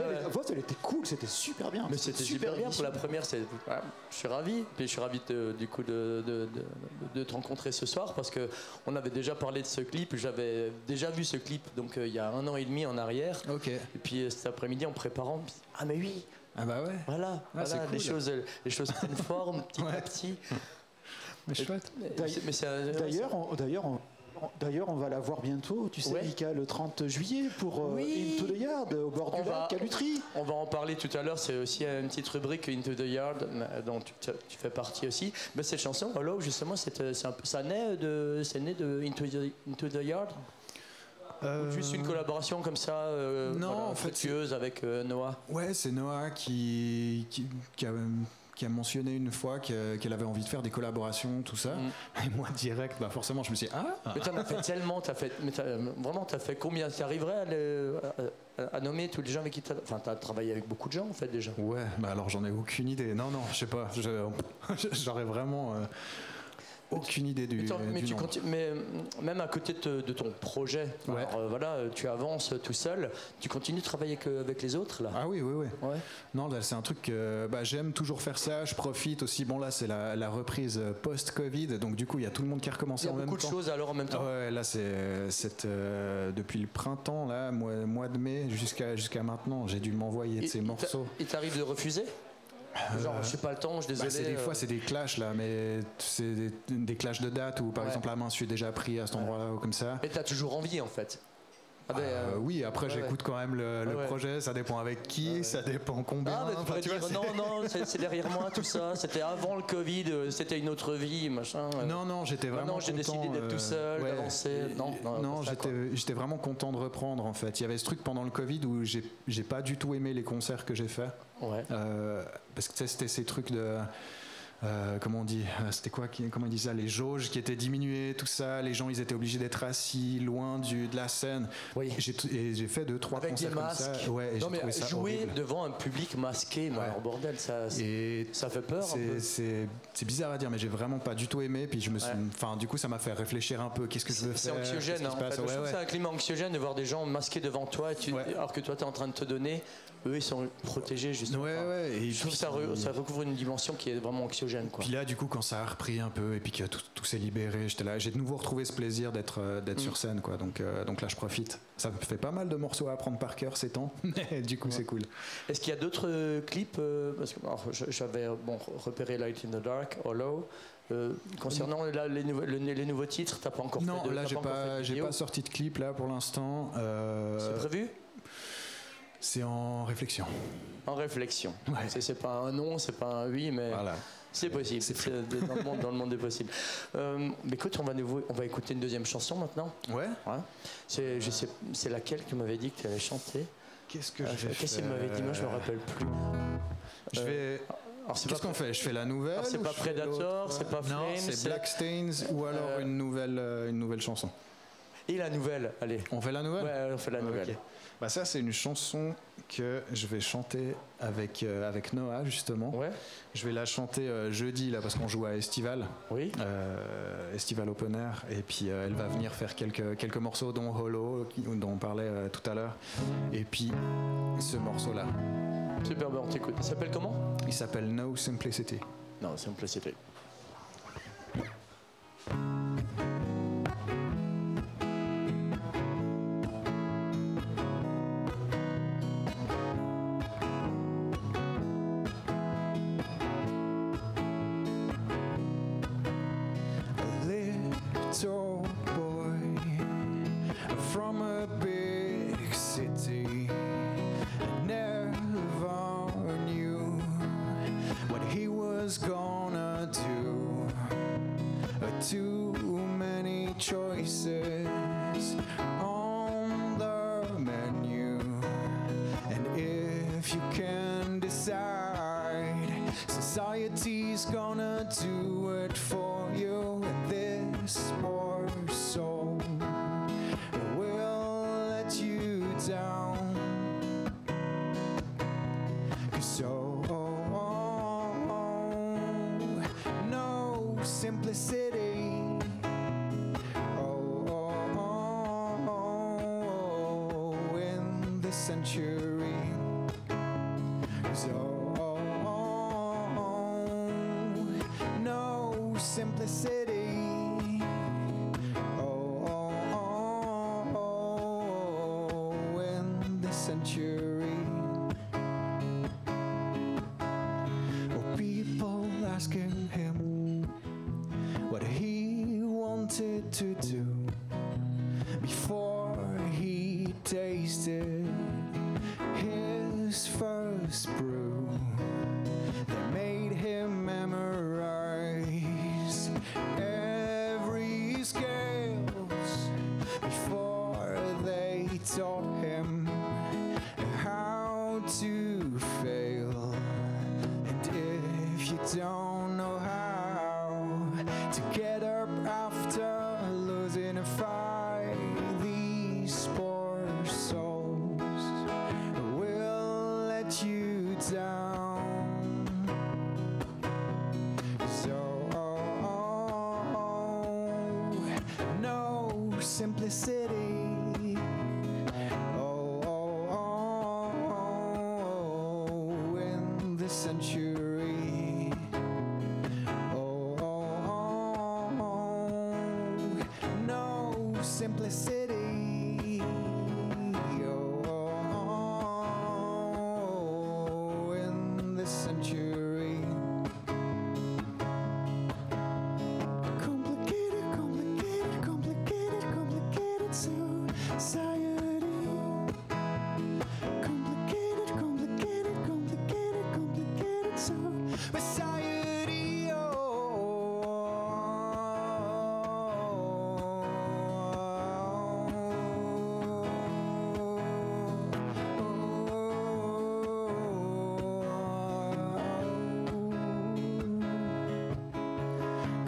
elle- était cool, c'était super bien. Mais c'était super bien pour la première. c'est- ouais, je suis ravi. Puis je suis ravi de- du coup de, de- de- de te rencontrer ce soir parce que on avait déjà parlé de ce clip. J'avais déjà vu ce clip donc euh, il y a un an et demi en arrière. Ok. Et puis euh, cet après-midi en préparant, ah mais oui, Ah bah ouais. voilà, voilà, c'est les cool. choses, euh, les choses prennent forme petit à petit. Mais chouette. D'ailleurs, d'ailleurs, on, d'ailleurs, on va la voir bientôt, tu sais, Ouais. Mika, le 30 juillet pour euh, Oui. Into the Yard, au bord On du va- lac, à Lutry. On va en parler tout à l'heure, c'est aussi une petite rubrique Into the Yard euh, dont tu, tu fais partie aussi. Mais cette chanson, Hello, justement, c'est, euh, c'est un peu- ça naît de, c'est né de Into the, Into the Yard? Ou Juste une collaboration comme ça, euh, non, voilà, en fait, fructueuse avec euh, Noah? Ouais, c'est Noah qui, qui, qui a, qui a mentionné une fois que- qu'elle avait envie de faire des collaborations, tout ça. Mm. Et moi, direct, bah forcément, je me suis dit, ah Mais t'en as fait tellement, t'as fait, mais t'as- vraiment, t'as fait combien Tu arriverais à, le- à- à nommer tous les gens avec qui t'as. Enfin, t'as travaillé avec beaucoup de gens en fait déjà? Ouais, bah alors j'en ai aucune idée. Non, non, je sais pas. J'aurais vraiment euh, aucune idée du, Mais, mais du tu nombre. continues- mais euh, même à côté de, de ton projet, Ouais. alors, euh, voilà, euh, tu avances tout seul, tu continues de travailler que- avec les autres là? Ah oui, oui, oui. Ouais. Non, c'est un truc que bah, j'aime toujours faire ça. Je profite aussi. Bon, là, c'est la, la reprise post-Covid. Donc, du coup, il y a tout le monde qui a Il recommencé y a en même beaucoup de temps. choses alors en même temps. Ah ouais, là, c'est euh, depuis le printemps, là, mois, mois de mai jusqu'à jusqu'à maintenant, j'ai dû m'envoyer de Et- ces il morceaux. Il t'arrive de refuser? Genre, je suis pas le temps, je suis Bah, désolé. c'est des euh, fois, c'est des clashs là, mais c'est des, des clashs de date où, par Ouais. exemple, la main, je suis déjà pris à cet endroit-là ou comme ça. Mais t'as toujours envie en fait. Ah ben, Euh, euh, oui, après ouais, j'écoute quand même le, le Ouais, ouais. projet, ça dépend avec qui, ça dépend combien. Ah, mais tu vois, dire non, non, c'est derrière moi tout ça. C'était avant le Covid, euh, c'était une autre vie, machin. euh. Non, non, j'étais vraiment j'ai content. décidé d'être tout seul, d'avancer. Non, non, non, j'étais vraiment content de reprendre en fait. Il y avait ce truc pendant le Covid où j'ai j'ai pas du tout aimé les concerts que j'ai faits. Ouais. Euh, parce que tu sais, c'était ces trucs de. Euh, comment on dit Euh, C'était quoi Comment ils disent ça Les jauges qui étaient diminuées, tout ça. Les gens, ils étaient obligés d'être assis loin du, de la scène. Oui. J'ai t- et j'ai fait deux, trois Avec des concerts comme masques. ça. Ouais, et non, j'ai mais ça jouer horrible. devant un public masqué, Ouais. alors bordel, ça, ça, Et ça fait peur c'est- c'est c'est bizarre à dire, mais j'ai vraiment pas du tout aimé. Puis je me suis, Ouais. du coup, ça m'a fait réfléchir un peu. Qu'est-ce que je veux C'est faire anxiogène, Qu'est-ce qui hein, en fait. Je trouve c'est un climat anxiogène de voir des gens masqués devant toi, tu- alors que toi, tu es en train de te donner. Eux, ils sont protégés, justement. Ouais, Enfin, ouais, et je trouve que ça, re- ça recouvre une dimension qui est vraiment anxiogène. Quoi. Puis là, du coup, quand ça a repris un peu et puis que tout, tout s'est libéré, j'étais là. J'ai de nouveau retrouvé ce plaisir d'être euh, d'être Mm. sur scène, quoi. Donc, euh, donc là, je profite. Ça me fait pas mal de morceaux à apprendre par cœur ces temps, mais du coup, c'est cool. Est-ce qu'il y a d'autres euh, clips Parce que j'avais bon, repéré Light in the Dark, Hollow. Euh, concernant là, les, nouveaux, le- les nouveaux titres, t'as pas encore Non, fait de, là, j'ai pas, vidéo pas sorti de clip là pour l'instant. Euh, C'est prévu? C'est en réflexion. En réflexion. Ouais. C'est, c'est pas un non, c'est pas un oui, mais Voilà. c'est possible. c'est C'est dans, le monde, dans le monde des possibles. Euh, mais écoute, on va, nouveau, on va écouter une deuxième chanson maintenant. Ouais. Ouais. C'est, je sais, c'est laquelle que tu m'avais dit que tu allais chanter Qu'est-ce que Euh, je vais Qu'est-ce qu'il m'avait dit Moi, je me rappelle plus. Je Euh, vais. Alors, c'est Qu'est-ce pas, qu'on fait? Je fais la nouvelle Alors, c'est pas Predator, c'est pas Non, Flames, c'est c'est- Black Stains ou alors Euh, une nouvelle, euh, une nouvelle chanson. Et la nouvelle, allez. On fait la nouvelle? Ouais, on fait la nouvelle. Ok. Bah ça c'est une chanson que je vais chanter avec, euh, avec Noah justement. Ouais, Je vais la chanter euh, jeudi là parce qu'on joue à Estival, oui. euh, Estival Open Air et puis elle va venir faire quelques, quelques morceaux dont Hollow qui- dont on parlait tout à l'heure et puis ce morceau là Super, ben on t'écoute. Il s'appelle comment? Il s'appelle No Simplicity. Non, Simplicity. Century. So, no simplicity. Oh, in the century. Oh, people asking him what he wanted to do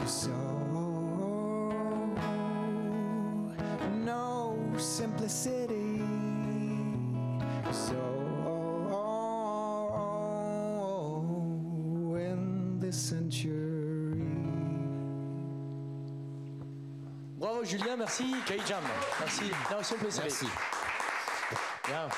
So, no simplicity. So, in this century. Bravo Julien, merci. K-Jam, merci. Non, Simplicity. Merci. Bien.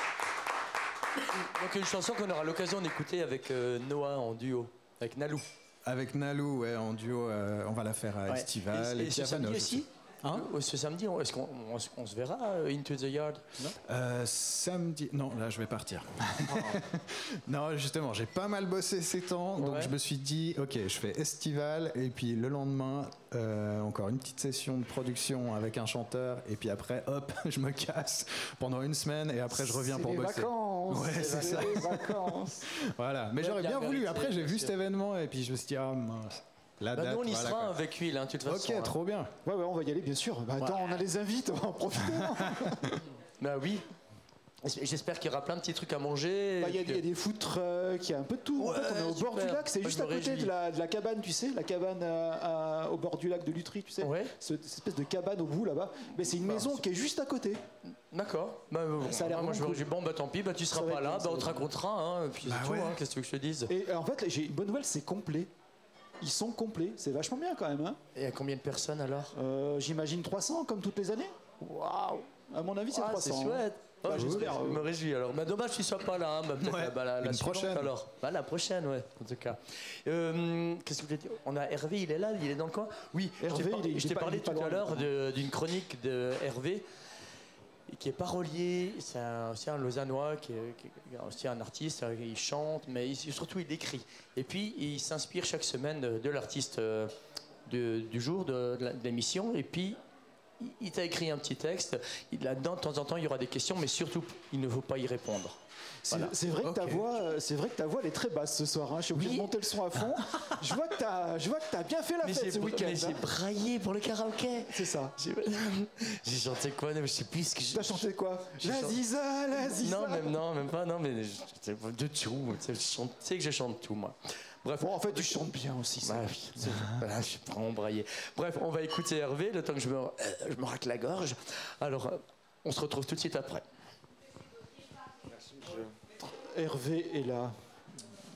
Donc une chanson qu'on aura l'occasion d'écouter avec euh, Noah en duo, avec Nalou. Avec Nalou, ouais, en duo, euh, on va la faire à Ouais. Estival. Et, et puis ce samedi aussi Hein Ce samedi, on- est-ce qu'on on se- on se verra euh, Into the Yard? Non Euh, samedi. Non, là, je vais partir. non, justement, j'ai pas mal bossé ces temps, donc Ouais. je me suis dit, ok, je fais estival, et puis le lendemain, euh, encore une petite session de production avec un chanteur, et puis après, hop, je me casse pendant une semaine, et après, je reviens pour les bosser. vacances. Ouais, c'est ça. les vacances. Voilà, mais Ouais, j'aurais bien bien voulu. Après, j'ai vu cet événement, et puis je me suis dit, ah mince, la Bah, date. Nous, on y voilà, sera quoi. avec Will, hein, de toute façon. Ok, hein. trop bien. Ouais, ouais, on va y aller, bien sûr. Bah, attends, on a les invites, on va en profiter. Bah oui. J'espère qu'il y aura plein de petits trucs à manger. Bah, Il y, a des- il y a des food trucks, il y a un peu de tout. en fait, on est au bord super. du lac, c'est juste à côté de la, de la cabane, tu sais, la cabane à- à- au bord du lac de Lutry, tu sais. Ouais. Ce- Cette espèce de cabane au bout là-bas. Mais c'est une maison qui est juste à côté. D'accord. Bah, bon, Ça a l'air moi, je me vraiment réjouis. Bon, bah tant pis, bah, tu seras Ça va pas être là, bien, ça bah, va on te être racontera. Hein, et puis Bah c'est tout, ouais. hein, qu'est-ce que tu veux que je te dise? Et euh, en fait, j'ai une bonne nouvelle, c'est complet. Ils sont complets, c'est vachement bien quand même. hein. Et à combien de personnes alors? Euh, J'imagine 300 comme toutes les années. Waouh À mon avis, c'est Ah, 300. c'est hein. chouette. Bah, Oh, j'espère, Je euh. me réjouis alors. Bah, dommage que tu sois pas là. hein. Bah, peut-être Ouais. la- bah, la, la Une suivante, prochaine. alors. Bah, la prochaine, ouais, en tout cas. Euh, Qu'est-ce que je voulais dire? On a Hervé, il est là, il est dans le coin? Oui, Hervé, je t'ai par- il est- il je est t'ai pas- parlé il est pas tout à loin. l'heure de- d'une chronique de Hervé qui est parolier, c'est un- Lausannois, qui est, aussi un artiste, euh, il chante, mais surtout il écrit. Et puis il s'inspire chaque semaine de, l'artiste euh, du jour, de, l'émission, et puis il- t'a écrit un petit texte. Là-dedans, de temps en temps, il y aura des questions, mais surtout, il ne faut pas y répondre. C'est Voilà. vrai, que ta voix, euh, c'est vrai que ta voix elle est très basse ce soir. hein. Je suis obligé Oui. de monter le son à fond. je vois que que t'as bien fait la Mais fête ce week-end. mais j'ai hein. braillé pour le karaoké. C'est ça. J'ai chanté quoi? Je sais plus ce que j'ai. T'as chanté quoi? La Ziza, la Ziza. Non, même, non, même pas, non, mais je- de tout. Tu sais, tu que je chante tout, moi. Bref, Bon, en fait, tu chantes bien aussi. ça. Bah voilà, je suis vraiment braillé. Bref, on va écouter Hervé le temps que je me, euh, je me racle la gorge. Alors, euh, on se retrouve tout de suite après. Hervé est là.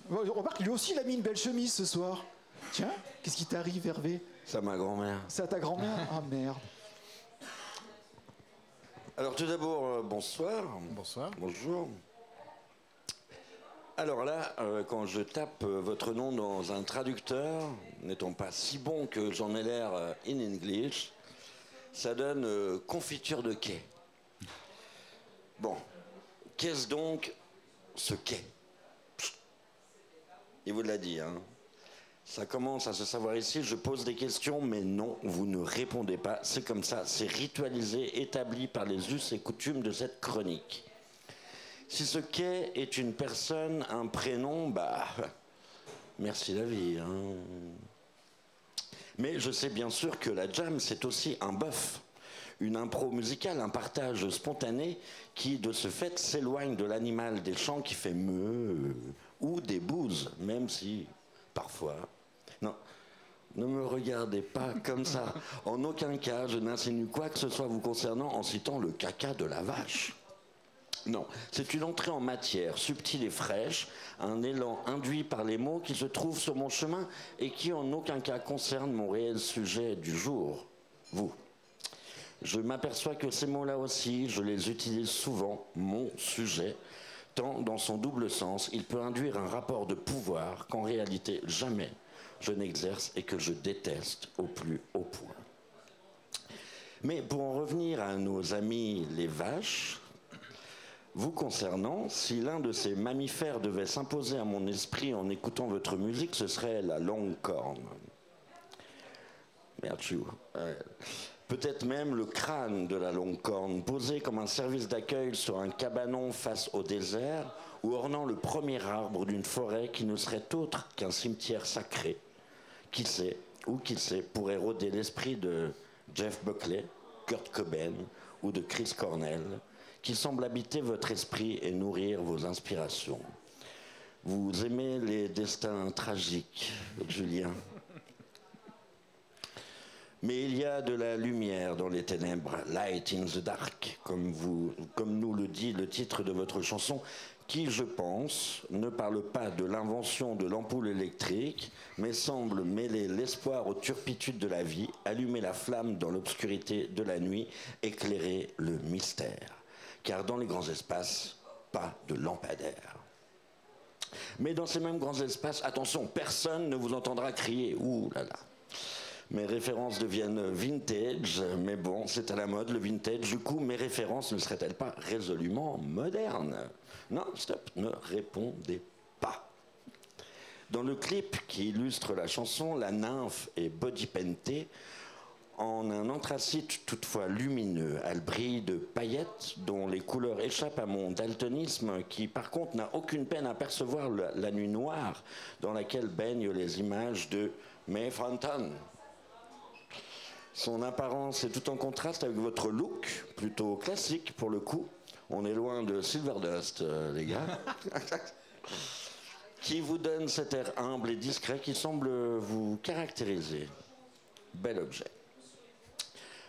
Bon, Remarque, lui aussi, il a mis une belle chemise ce soir. Tiens, qu'est-ce qui t'arrive, Hervé? C'est à ma grand-mère. C'est à ta grand-mère? Ah merde. Alors tout d'abord, euh, bonsoir. Bonsoir. Bonjour. Alors là, euh, quand je tape euh, votre nom dans un traducteur, n'étant pas si bon que j'en ai l'air euh, in English, ça donne euh, confiture de quai. Bon, qu'est-ce donc ce quai Psst. Il vous l'a dit, hein ça commence à se savoir ici, je pose des questions, mais non, vous ne répondez pas. C'est comme ça, c'est ritualisé, établi par les us et coutumes de cette chronique. Si ce quai est une personne, un prénom, bah, merci la hein. Mais je sais bien sûr que la jam, c'est aussi un bœuf, une impro musicale, un partage spontané qui, de ce fait, s'éloigne de l'animal des champs qui fait meu ou des bouses, même si, parfois. Non, ne me regardez pas comme ça. En aucun cas, je n'insinue quoi que ce soit vous concernant en citant le caca de la vache. Non, c'est une entrée en matière subtile et fraîche, un élan induit par les mots qui se trouvent sur mon chemin et qui en aucun cas concernent mon réel sujet du jour, vous. Je m'aperçois que ces mots-là aussi, je les utilise souvent, mon sujet, tant dans son double sens, il peut induire un rapport de pouvoir qu'en réalité jamais je n'exerce et que je déteste au plus haut point. Mais pour en revenir à nos amis les vaches, vous concernant, si l'un de ces mammifères devait s'imposer à mon esprit en écoutant votre musique, ce serait la longue corne. Merde, Peut-être même le crâne de la longue corne, posé comme un service d'accueil sur un cabanon face au désert, ou ornant le premier arbre d'une forêt qui ne serait autre qu'un cimetière sacré. Qui sait, ou qui sait, pourrait rôder l'esprit de Jeff Buckley, Kurt Cobain ou de Chris Cornell, qui semble habiter votre esprit et nourrir vos inspirations. Vous aimez les destins tragiques, Julien? Mais il y a de la lumière dans les ténèbres, light in the dark, comme, nous le dit le titre de votre chanson, qui, je pense, ne parle pas de l'invention de l'ampoule électrique, mais semble mêler l'espoir aux turpitudes de la vie, allumer la flamme dans l'obscurité de la nuit, éclairer le mystère. Car dans les grands espaces, pas de lampadaire. Mais dans ces mêmes grands espaces, attention, personne ne vous entendra crier. Ouh là là. Mes références deviennent vintage, mais bon, c'est à la mode le vintage. Du coup, mes références ne seraient-elles pas résolument modernes? Non, stop, ne répondez pas. Dans le clip qui illustre la chanson, la nymphe est body pentée en un anthracite toutefois lumineux. Elle brille de paillettes dont les couleurs échappent à mon daltonisme qui par contre n'a aucune peine à percevoir la, nuit noire dans laquelle baignent les images de May Fontaine. Son apparence est tout en contraste avec votre look, plutôt classique pour le coup, On est loin de Silverdust, euh, les gars. qui vous donne cet air humble et discret qui semble vous caractériser. Bel objet.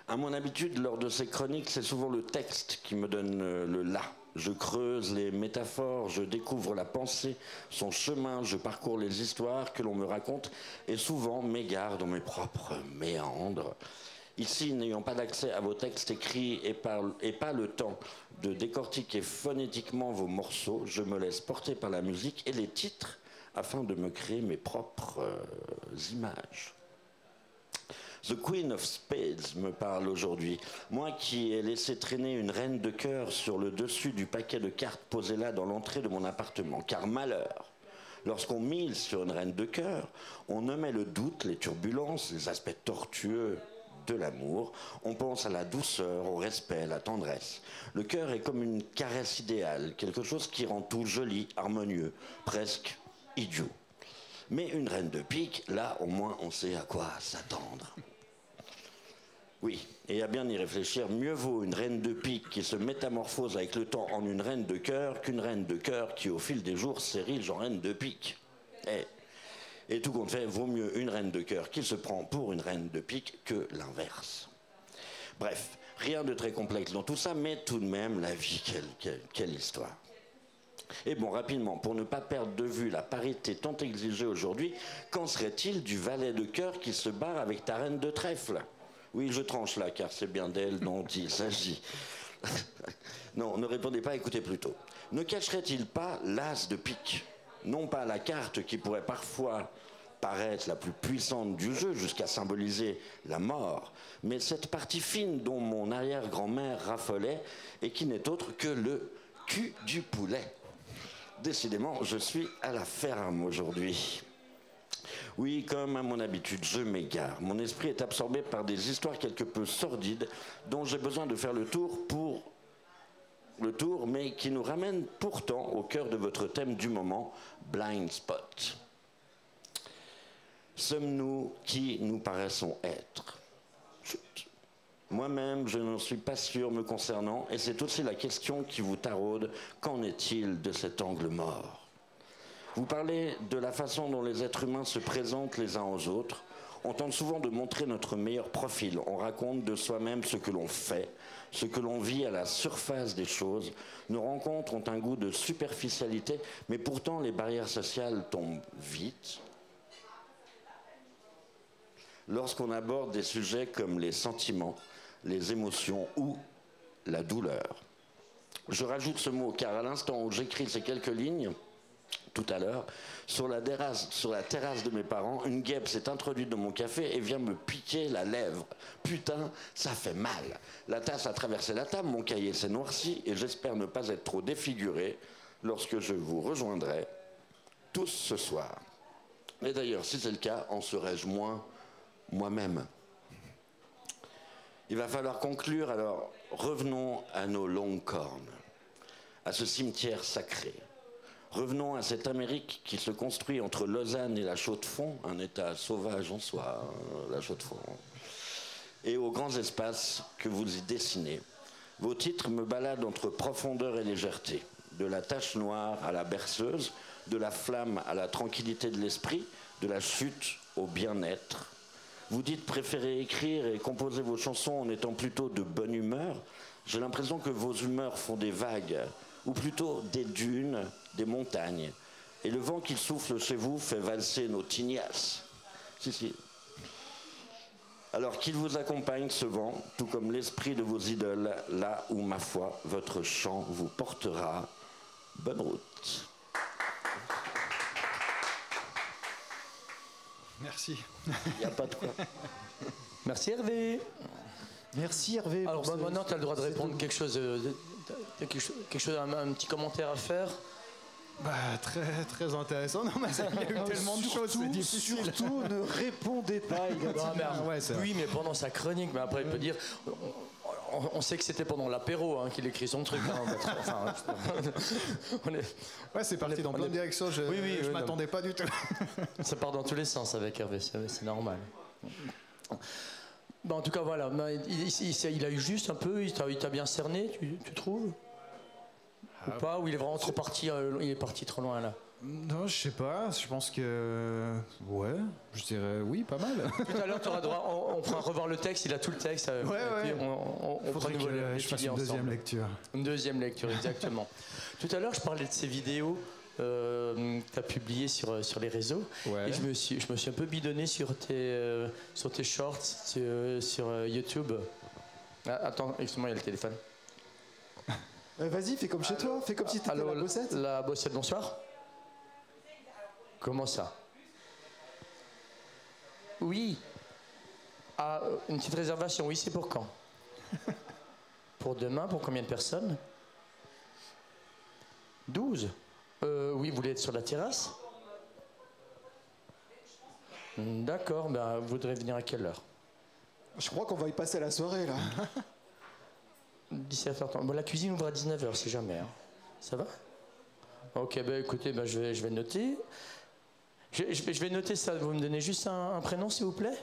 À mon habitude, lors de ces chroniques, c'est souvent le texte qui me donne euh, le là. Je creuse les métaphores, je découvre la pensée, son chemin, je parcours les histoires que l'on me raconte et souvent m'égare dans mes propres méandres. Ici, n'ayant pas d'accès à vos textes écrits et, pas le temps de décortiquer phonétiquement vos morceaux, je me laisse porter par la musique et les titres afin de me créer mes propres euh, images. The Queen of Spades me parle aujourd'hui. Moi qui ai laissé traîner une reine de cœur sur le dessus du paquet de cartes posé là dans l'entrée de mon appartement. Car malheur, lorsqu'on mise sur une reine de cœur, on nommait le doute, les turbulences, les aspects tortueux de l'amour. On pense à la douceur, au respect, à la tendresse. Le cœur est comme une caresse idéale, quelque chose qui rend tout joli, harmonieux, presque idiot. Mais une reine de pique, là au moins on sait à quoi s'attendre. Oui, et à bien y réfléchir, mieux vaut une reine de pique qui se métamorphose avec le temps en une reine de cœur qu'une reine de cœur qui au fil des jours s'érige en reine de pique. Et, et tout compte fait, vaut mieux une reine de cœur qui se prend pour une reine de pique que l'inverse. Bref, rien de très complexe dans tout ça, mais tout de même, la vie, quelle, quelle histoire. Et bon, rapidement, pour ne pas perdre de vue la parité tant exigée aujourd'hui, qu'en serait-il du valet de cœur qui se barre avec ta reine de trèfle? Oui, je tranche là, car c'est bien d'elle dont il s'agit. non, ne répondez pas, écoutez plutôt. Ne cacherait-il pas l'as de pique? Non pas la carte qui pourrait parfois paraître la plus puissante du jeu jusqu'à symboliser la mort, mais cette partie fine dont mon arrière-grand-mère raffolait et qui n'est autre que le cul du poulet. Décidément, je suis à la ferme aujourd'hui. Oui, comme à mon habitude, je m'égare. Mon esprit est absorbé par des histoires quelque peu sordides dont j'ai besoin de faire le tour pour le tour, mais qui nous ramènent pourtant au cœur de votre thème du moment, Blind Spot. Sommes-nous qui nous paraissons être? Moi-même, je n'en suis pas sûr me concernant, et c'est aussi la question qui vous taraude. Qu'en est-il de cet angle mort? Vous parlez de la façon dont les êtres humains se présentent les uns aux autres. On tente souvent de montrer notre meilleur profil. On raconte de soi-même ce que l'on fait, ce que l'on vit à la surface des choses. Nos rencontres ont un goût de superficialité, mais pourtant les barrières sociales tombent vite. Lorsqu'on aborde des sujets comme les sentiments, les émotions ou la douleur. Je rajoute ce mot car à l'instant où j'écris ces quelques lignes, tout à l'heure, sur la, terrasse, de mes parents, une guêpe s'est introduite dans mon café et vient me piquer la lèvre. Putain, ça fait mal. La tasse a traversé la table, mon cahier s'est noirci et j'espère ne pas être trop défiguré lorsque je vous rejoindrai tous ce soir. Et d'ailleurs, si c'est le cas, en serais-je moins moi-même? Il va falloir conclure, alors revenons à nos longues cornes, à ce cimetière sacré Revenons à cette Amérique qui se construit entre Lausanne et la Chaux-de-Fonds, un état sauvage en soi, hein, la Chaux-de-Fonds, et aux grands espaces que vous y dessinez. Vos titres me baladent entre profondeur et légèreté, de la tache noire à la berceuse, de la flamme à la tranquillité de l'esprit, de la chute au bien-être. Vous dites préférer écrire et composer vos chansons en étant plutôt de bonne humeur. J'ai l'impression que vos humeurs font des vagues, ou plutôt des dunes, des montagnes. Et le vent qui souffle chez vous fait valser nos tignasses. Si, si. Alors qu'il vous accompagne ce vent, tout comme l'esprit de vos idoles, là où, ma foi, votre chant vous portera. Bonne route. Merci. Il n'y a pas de quoi. Merci Hervé. Merci Hervé. Alors bah, maintenant, tu as le droit de répondre quelque chose, euh, quelque chose, un petit commentaire à faire. Bah, très, très intéressant. Non, mais il y a eu tellement de choses, c'est difficile. Surtout, ne répondez pas. Il a oui, mais pendant sa chronique, mais après, il peut dire. On, sait que c'était pendant l'apéro hein, qu'il écrit son truc. Hein, Ouais, c'est parti dans plein de directions. Je, oui, oui, je m'attendais pas du tout. Ça part dans tous les sens avec Hervé, c'est normal. En tout cas, voilà. Il, il, a eu juste un peu. Il t'a bien cerné, tu, tu trouves? Ou pas Ou il est vraiment trop parti, euh, il est parti trop loin là Non, je sais pas. Je pense que. Ouais, je dirais oui, pas mal. Tout à l'heure, tu auras droit, on, on pourra revoir le texte, il a tout le texte. euh, Ouais, ouais. On, on, on pourra que je fasse une deuxième ensemble. lecture. Une deuxième lecture, exactement. Tout à l'heure, je parlais de ces vidéos euh, que tu as publiées sur, euh, sur les réseaux. Ouais. Et je me, suis, je me suis un peu bidonné sur tes, euh, sur tes shorts sur, sur, euh, YouTube. Ah, attends, excuse-moi, il y a le téléphone. Euh, Vas-y, fais comme chez toi, fais comme si t'étais Allô, la bossette. La bossette, bonsoir. Comment ça? Oui. Ah, euh, une petite réservation, oui, c'est pour quand? Pour demain, pour combien de personnes? 12 euh, Oui, vous voulez être sur la terrasse? D'accord, ben, vous voudrez venir à quelle heure? Je crois qu'on va y passer la soirée là. 17h30. Bon, la cuisine ouvre à 19h, si jamais. hein. Ça va? Ok, ben écoutez, ben, je, vais, je vais noter. Je, je vais- je vais noter ça. Vous me donnez juste un, un prénom, s'il vous plaît?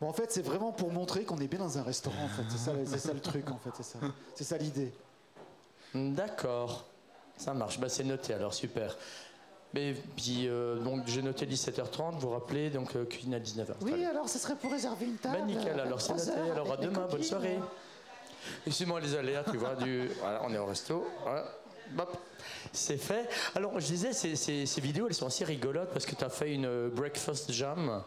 Bon, en fait, c'est vraiment pour montrer qu'on est bien dans un restaurant. En fait, c'est ça, c'est ça le truc. En fait, c'est ça, c'est ça l'idée. D'accord. Ça marche. Ben, c'est noté alors, super. Mais puis, euh, donc, j'ai noté 17h30, vous rappelez, donc euh, cuisine à 19h. Oui, alors, ce serait pour réserver une table. Ben nickel, alors c'est noté. Alors à demain, bonne soirée. Excusez-moi les aléas, tu vois, du... Voilà, on est au resto. Voilà. Hop. C'est fait. Alors, je disais, ces, ces- ces vidéos, elles sont assez rigolotes parce que tu as fait une euh, breakfast jam.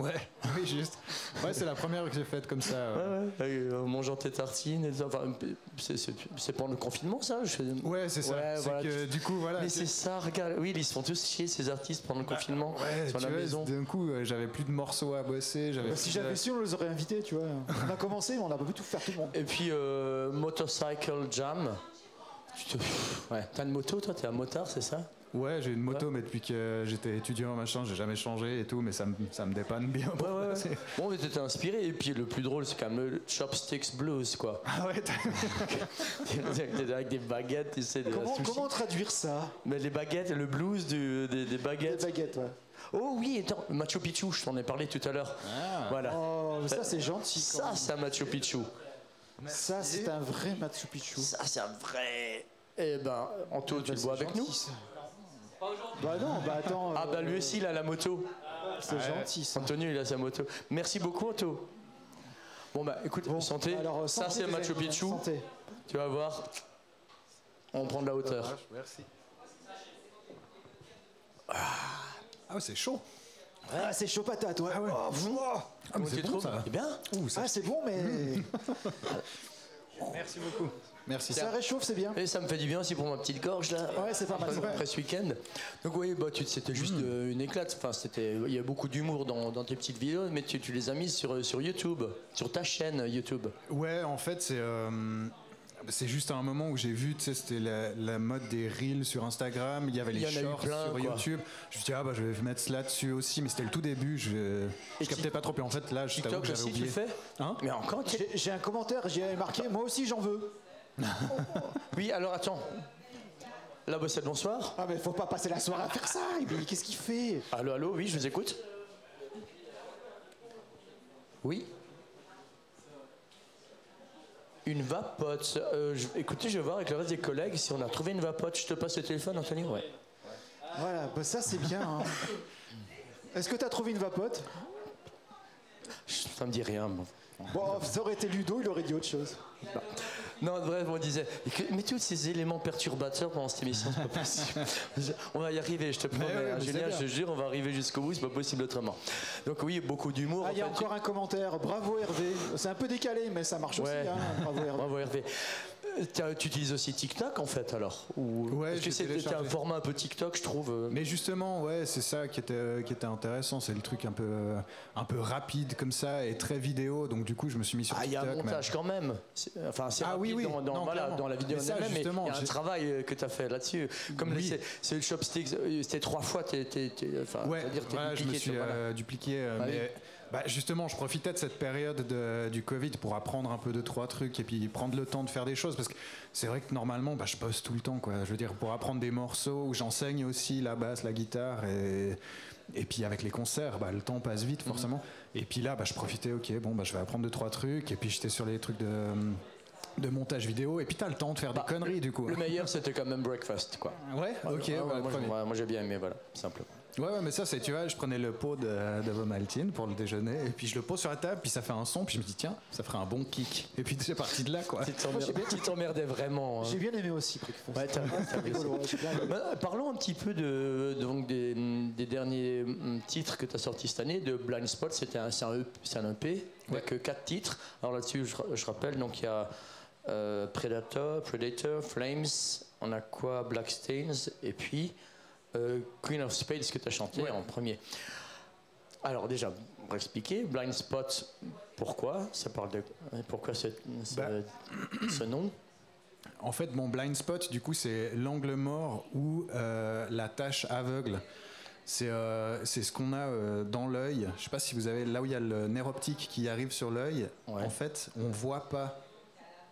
Ouais, oui, juste. Ouais, c'est la première que j'ai faite comme ça. euh. Ouais, ouais. euh, mangeant tes tartines. Et tout. Enfin, c'est- pendant le confinement, ça je Ouais, c'est ça. Ouais, c'est voilà, que tu- du coup, voilà. Mais c'est ça, regarde. Oui, ils se font tous chier, ces artistes, pendant le confinement, Ouais, sur tu la vois, maison. d'un coup, euh, j'avais plus de morceaux à bosser. Bah, si j'avais su, on les aurait invités, tu vois. On a commencé, mais on n'a pas pu tout faire tout le monde. Et puis, euh, Motorcycle Jam. Tu te- Ouais, t'as une moto, toi T'es un motard, c'est ça? Ouais, j'ai une moto, mais depuis que j'étais étudiant, machin, j'ai jamais changé et tout, mais ça me, ça me dépanne bien. Ouais, ouais, ouais. Bon, mais t'étais inspiré. Et puis, le plus drôle, c'est quand même le Chopsticks Blues, quoi. Ah ouais, t'as- T'étais avec des baguettes, tu sais, des Comment, comment traduire ça? Mais les baguettes, le blues du- des, des Des baguettes. baguettes, ouais. Oh oui, attends, Machu Picchu, je t'en ai parlé tout à l'heure. Voilà. Oh, mais ça, c'est gentil. quand Ça, c'est un Machu Picchu. Ça, c'est un vrai Machu Picchu. Ça, c'est un vrai. Eh ben, Anto, tu le vois avec nous? Bah non, bah attends. Ah, bah lui aussi, il a la moto. C'est gentil, ça. Antonio, il a sa moto. Merci beaucoup, Anto. Bon, bah écoute, santé. Alors, euh, ça, santé, c'est les Machu amis, Picchu. santé. Tu vas voir. On prend de la hauteur. Ah ouais, c'est chaud. Ah, c'est chaud patate, ouais. Ah ouais. Oh, oh. Ah, mais Comment c'est bon trouves ça. C'est bien Ouh, ça. Ah, c'est bon, mais Merci beaucoup. Merci. ça réchauffe, c'est bien. Et ça me fait du bien aussi pour ma petite gorge là. Ouais, c'est pas mal. Après, après ce week-end. Donc oui, bah, tu- c'était juste Hmm. euh, une éclate. Enfin, c'était, il y a beaucoup d'humour dans, dans tes petites vidéos, mais tu, tu les as mises sur, sur YouTube, sur ta chaîne YouTube. Ouais, en fait, c'est euh, c'est juste à un moment où j'ai vu, tu sais, c'était la, la mode des reels sur Instagram, il y avait Il y les shorts plein, sur quoi. YouTube. Je me suis dit, ah bah je vais mettre cela dessus aussi, mais c'était le tout début, je, je captais pas trop. Et en fait, là, je t'avoue que j'avais aussi, tu oublié. le fais? Hein? Mais encore J'ai un commentaire, j'y avais marqué, moi aussi j'en veux. Oui, alors attends. La bossette, bonsoir. Ah, mais faut pas passer la soirée à faire ça. Mais qu'est-ce qu'il fait? Allô, allô, oui, je vous écoute. Oui. Une vapote. Euh, je- écoutez, je vais voir avec le reste des collègues si on a trouvé une vapote. Je te passe le téléphone, Anthony Ouais. Voilà, bah ça c'est bien. hein. Est-ce que t'as trouvé une vapote? Ça me dit rien. moi. Bon, ça aurait été Ludo, il aurait dit autre chose. Non, bref, on disait. mais tous ces éléments perturbateurs pendant cette émission, c'est pas possible. on va y arriver, je te promets. ouais, hein, mais c'est Julien, bien. je te jure, on va arriver jusqu'au bout, c'est pas possible autrement. Donc, oui, beaucoup d'humour. Ah, il y a fait. encore un commentaire. Bravo Hervé. C'est un peu décalé, mais ça marche Ouais. aussi. Hein. Bravo Hervé. Bravo Hervé. Euh, Tu utilises aussi TikTok en fait alors Ou... Ouais, Parce que c'était un format un peu TikTok, je trouve. euh. Mais justement, ouais, c'est ça qui était, qui était intéressant, c'est le truc un peu, euh, un peu rapide comme ça et très vidéo. Donc du coup, je me suis mis sur Ah, il y a TikTok. un mais- montage quand même. Enfin, c'est Ah oui, oui. Dans, dans- Non, voilà, dans la vidéo Mais ça, elle-même, mais il y a un travail euh, que tu as fait là-dessus. Comme Oui. c'est- le chopsticks, euh, c'était trois fois, t'es, enfin, Ouais, c'est-à-dire t'es voilà, je me dupliqué, suis euh, dupliqué. euh, Ah oui. Bah, justement, je profitais de cette période de- du Covid pour apprendre un peu de trois trucs et puis prendre le temps de faire des choses parce que c'est vrai que normalement, bah, je bosse tout le temps, quoi. Je veux dire, pour apprendre des morceaux, où j'enseigne aussi la basse, la guitare et et puis avec les concerts, bah, le temps passe vite forcément. Et puis là, bah, je profitais. Ok, bon, bah, je vais apprendre deux trois trucs et puis j'étais sur les trucs de de montage vidéo, et puis t'as le temps de faire Bah, des conneries du coup. Le meilleur, c'était quand même Breakfast, quoi. Ouais, ok, Ouais, ouais, ouais, moi, j'ai bien aimé, voilà, simplement. Ouais, ouais, mais ça, c'est, tu vois, je prenais le pot de, de Vomaltine pour le déjeuner, et puis je le pose sur la table, puis ça fait un son, puis je me dis, tiens, ça ferait un bon kick. Et puis c'est parti de là, quoi. Tu t'emmerdais, vraiment. hein. J'ai bien aimé aussi Breakfast. Ouais, t'as- t'as rigolo. Bah, parlons un petit peu de, donc des, des derniers hum, titres que tu as sortis cette année. De Blind Spot, c'était un, c'est un, EP c'est un EP avec quatre titres. Alors là-dessus, je, je rappelle, donc il y a euh, Predator, Predator, Flames, on a quoi Black Stains, et puis euh, Queen of Spades que tu as chanté en premier. Alors déjà, pour expliquer, Blind Spot, pourquoi Ça parle de pourquoi ce, ce- Bah. ce nom? En fait, mon blind spot, du coup, c'est l'angle mort ou euh, la tache aveugle. C'est euh, c'est ce qu'on a euh, dans l'œil. Je sais pas si vous avez là où il y a le nerf optique qui arrive sur l'œil. Ouais. En fait, on voit pas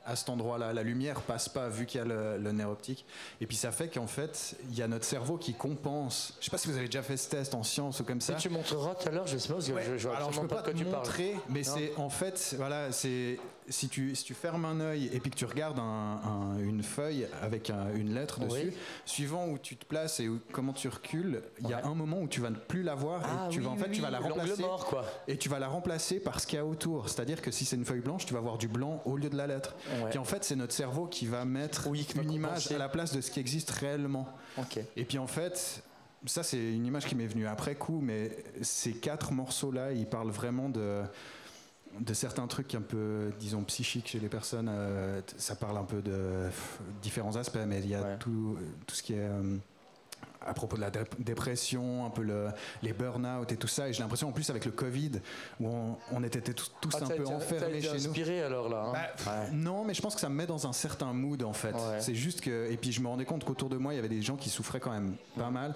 à cet endroit-là. La lumière passe pas vu qu'il y a le, le nerf optique. Et puis ça fait qu'en fait, il y a notre cerveau qui compense. Je sais pas si vous avez déjà fait ce test en science ou comme ça. Et tu montreras tout à l'heure, je sais pas, parce que Ouais, je, je vois alors je absolument peux pas pas te parles. montrer, mais c'est en fait, voilà, c'est si tu si tu fermes un œil et puis que tu regardes un- un- une feuille avec un- une lettre Oui. dessus, suivant où tu te places et où- comment tu recules, il y a un moment où tu vas ne plus la voir Ah et tu oui, vas en oui, fait tu vas la remplacer mort, quoi. et tu vas la remplacer par ce qu'il y a autour. C'est-à-dire que si c'est une feuille blanche, tu vas voir du blanc au lieu de la lettre. Ouais. Puis en fait, c'est notre cerveau qui va mettre une image à la place de ce qui existe réellement. Et puis en fait, ça c'est une image qui m'est venue après coup, mais ces quatre morceaux-là, ils parlent vraiment de, de certains trucs un peu, disons, psychiques chez les personnes. Euh, ça parle un peu de différents aspects, mais il y a Ouais. tout, tout ce qui est... euh, à propos de la dé- dépression, un peu le- les burn-out et tout ça. Et j'ai l'impression, en plus, avec le Covid, où on, on était tous, tous Ah, un peu été- enfermés chez nous. inspiré alors là. hein Bah, Ouais. Non, mais je pense que ça me met dans un certain mood en fait. Ouais. C'est juste que. Et puis je me rendais compte qu'autour de moi, il y avait des gens qui souffraient quand même pas mal.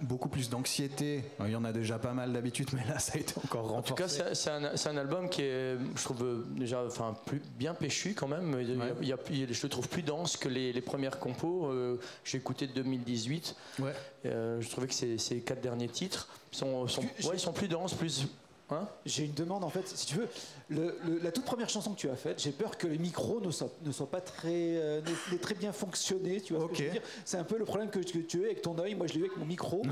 Beaucoup plus d'anxiété. Il y en a déjà pas mal d'habitude, mais là, ça a été encore En tout renforcé. cas, c'est un, album qui est, je trouve, euh, déjà enfin, plus, bien péchu quand même. Il y a- Ouais. il y a- il y a- je le trouve plus dense que les, les premières compos. Euh, J'ai écouté de 2018. Ouais. Euh, je trouvais que ces, ces quatre derniers titres sont, sont, Excuse- ouais, ils sont plus denses, plus. Hein J'ai une demande en fait, si tu veux. Le- le- la toute première chanson que tu as faite, j'ai peur que le micro ne soit pas très, euh, très bien fonctionné. Tu vois ce que Ok. je veux dire C'est un peu le problème que, que tu as avec ton œil. Moi, je l'ai eu avec mon micro.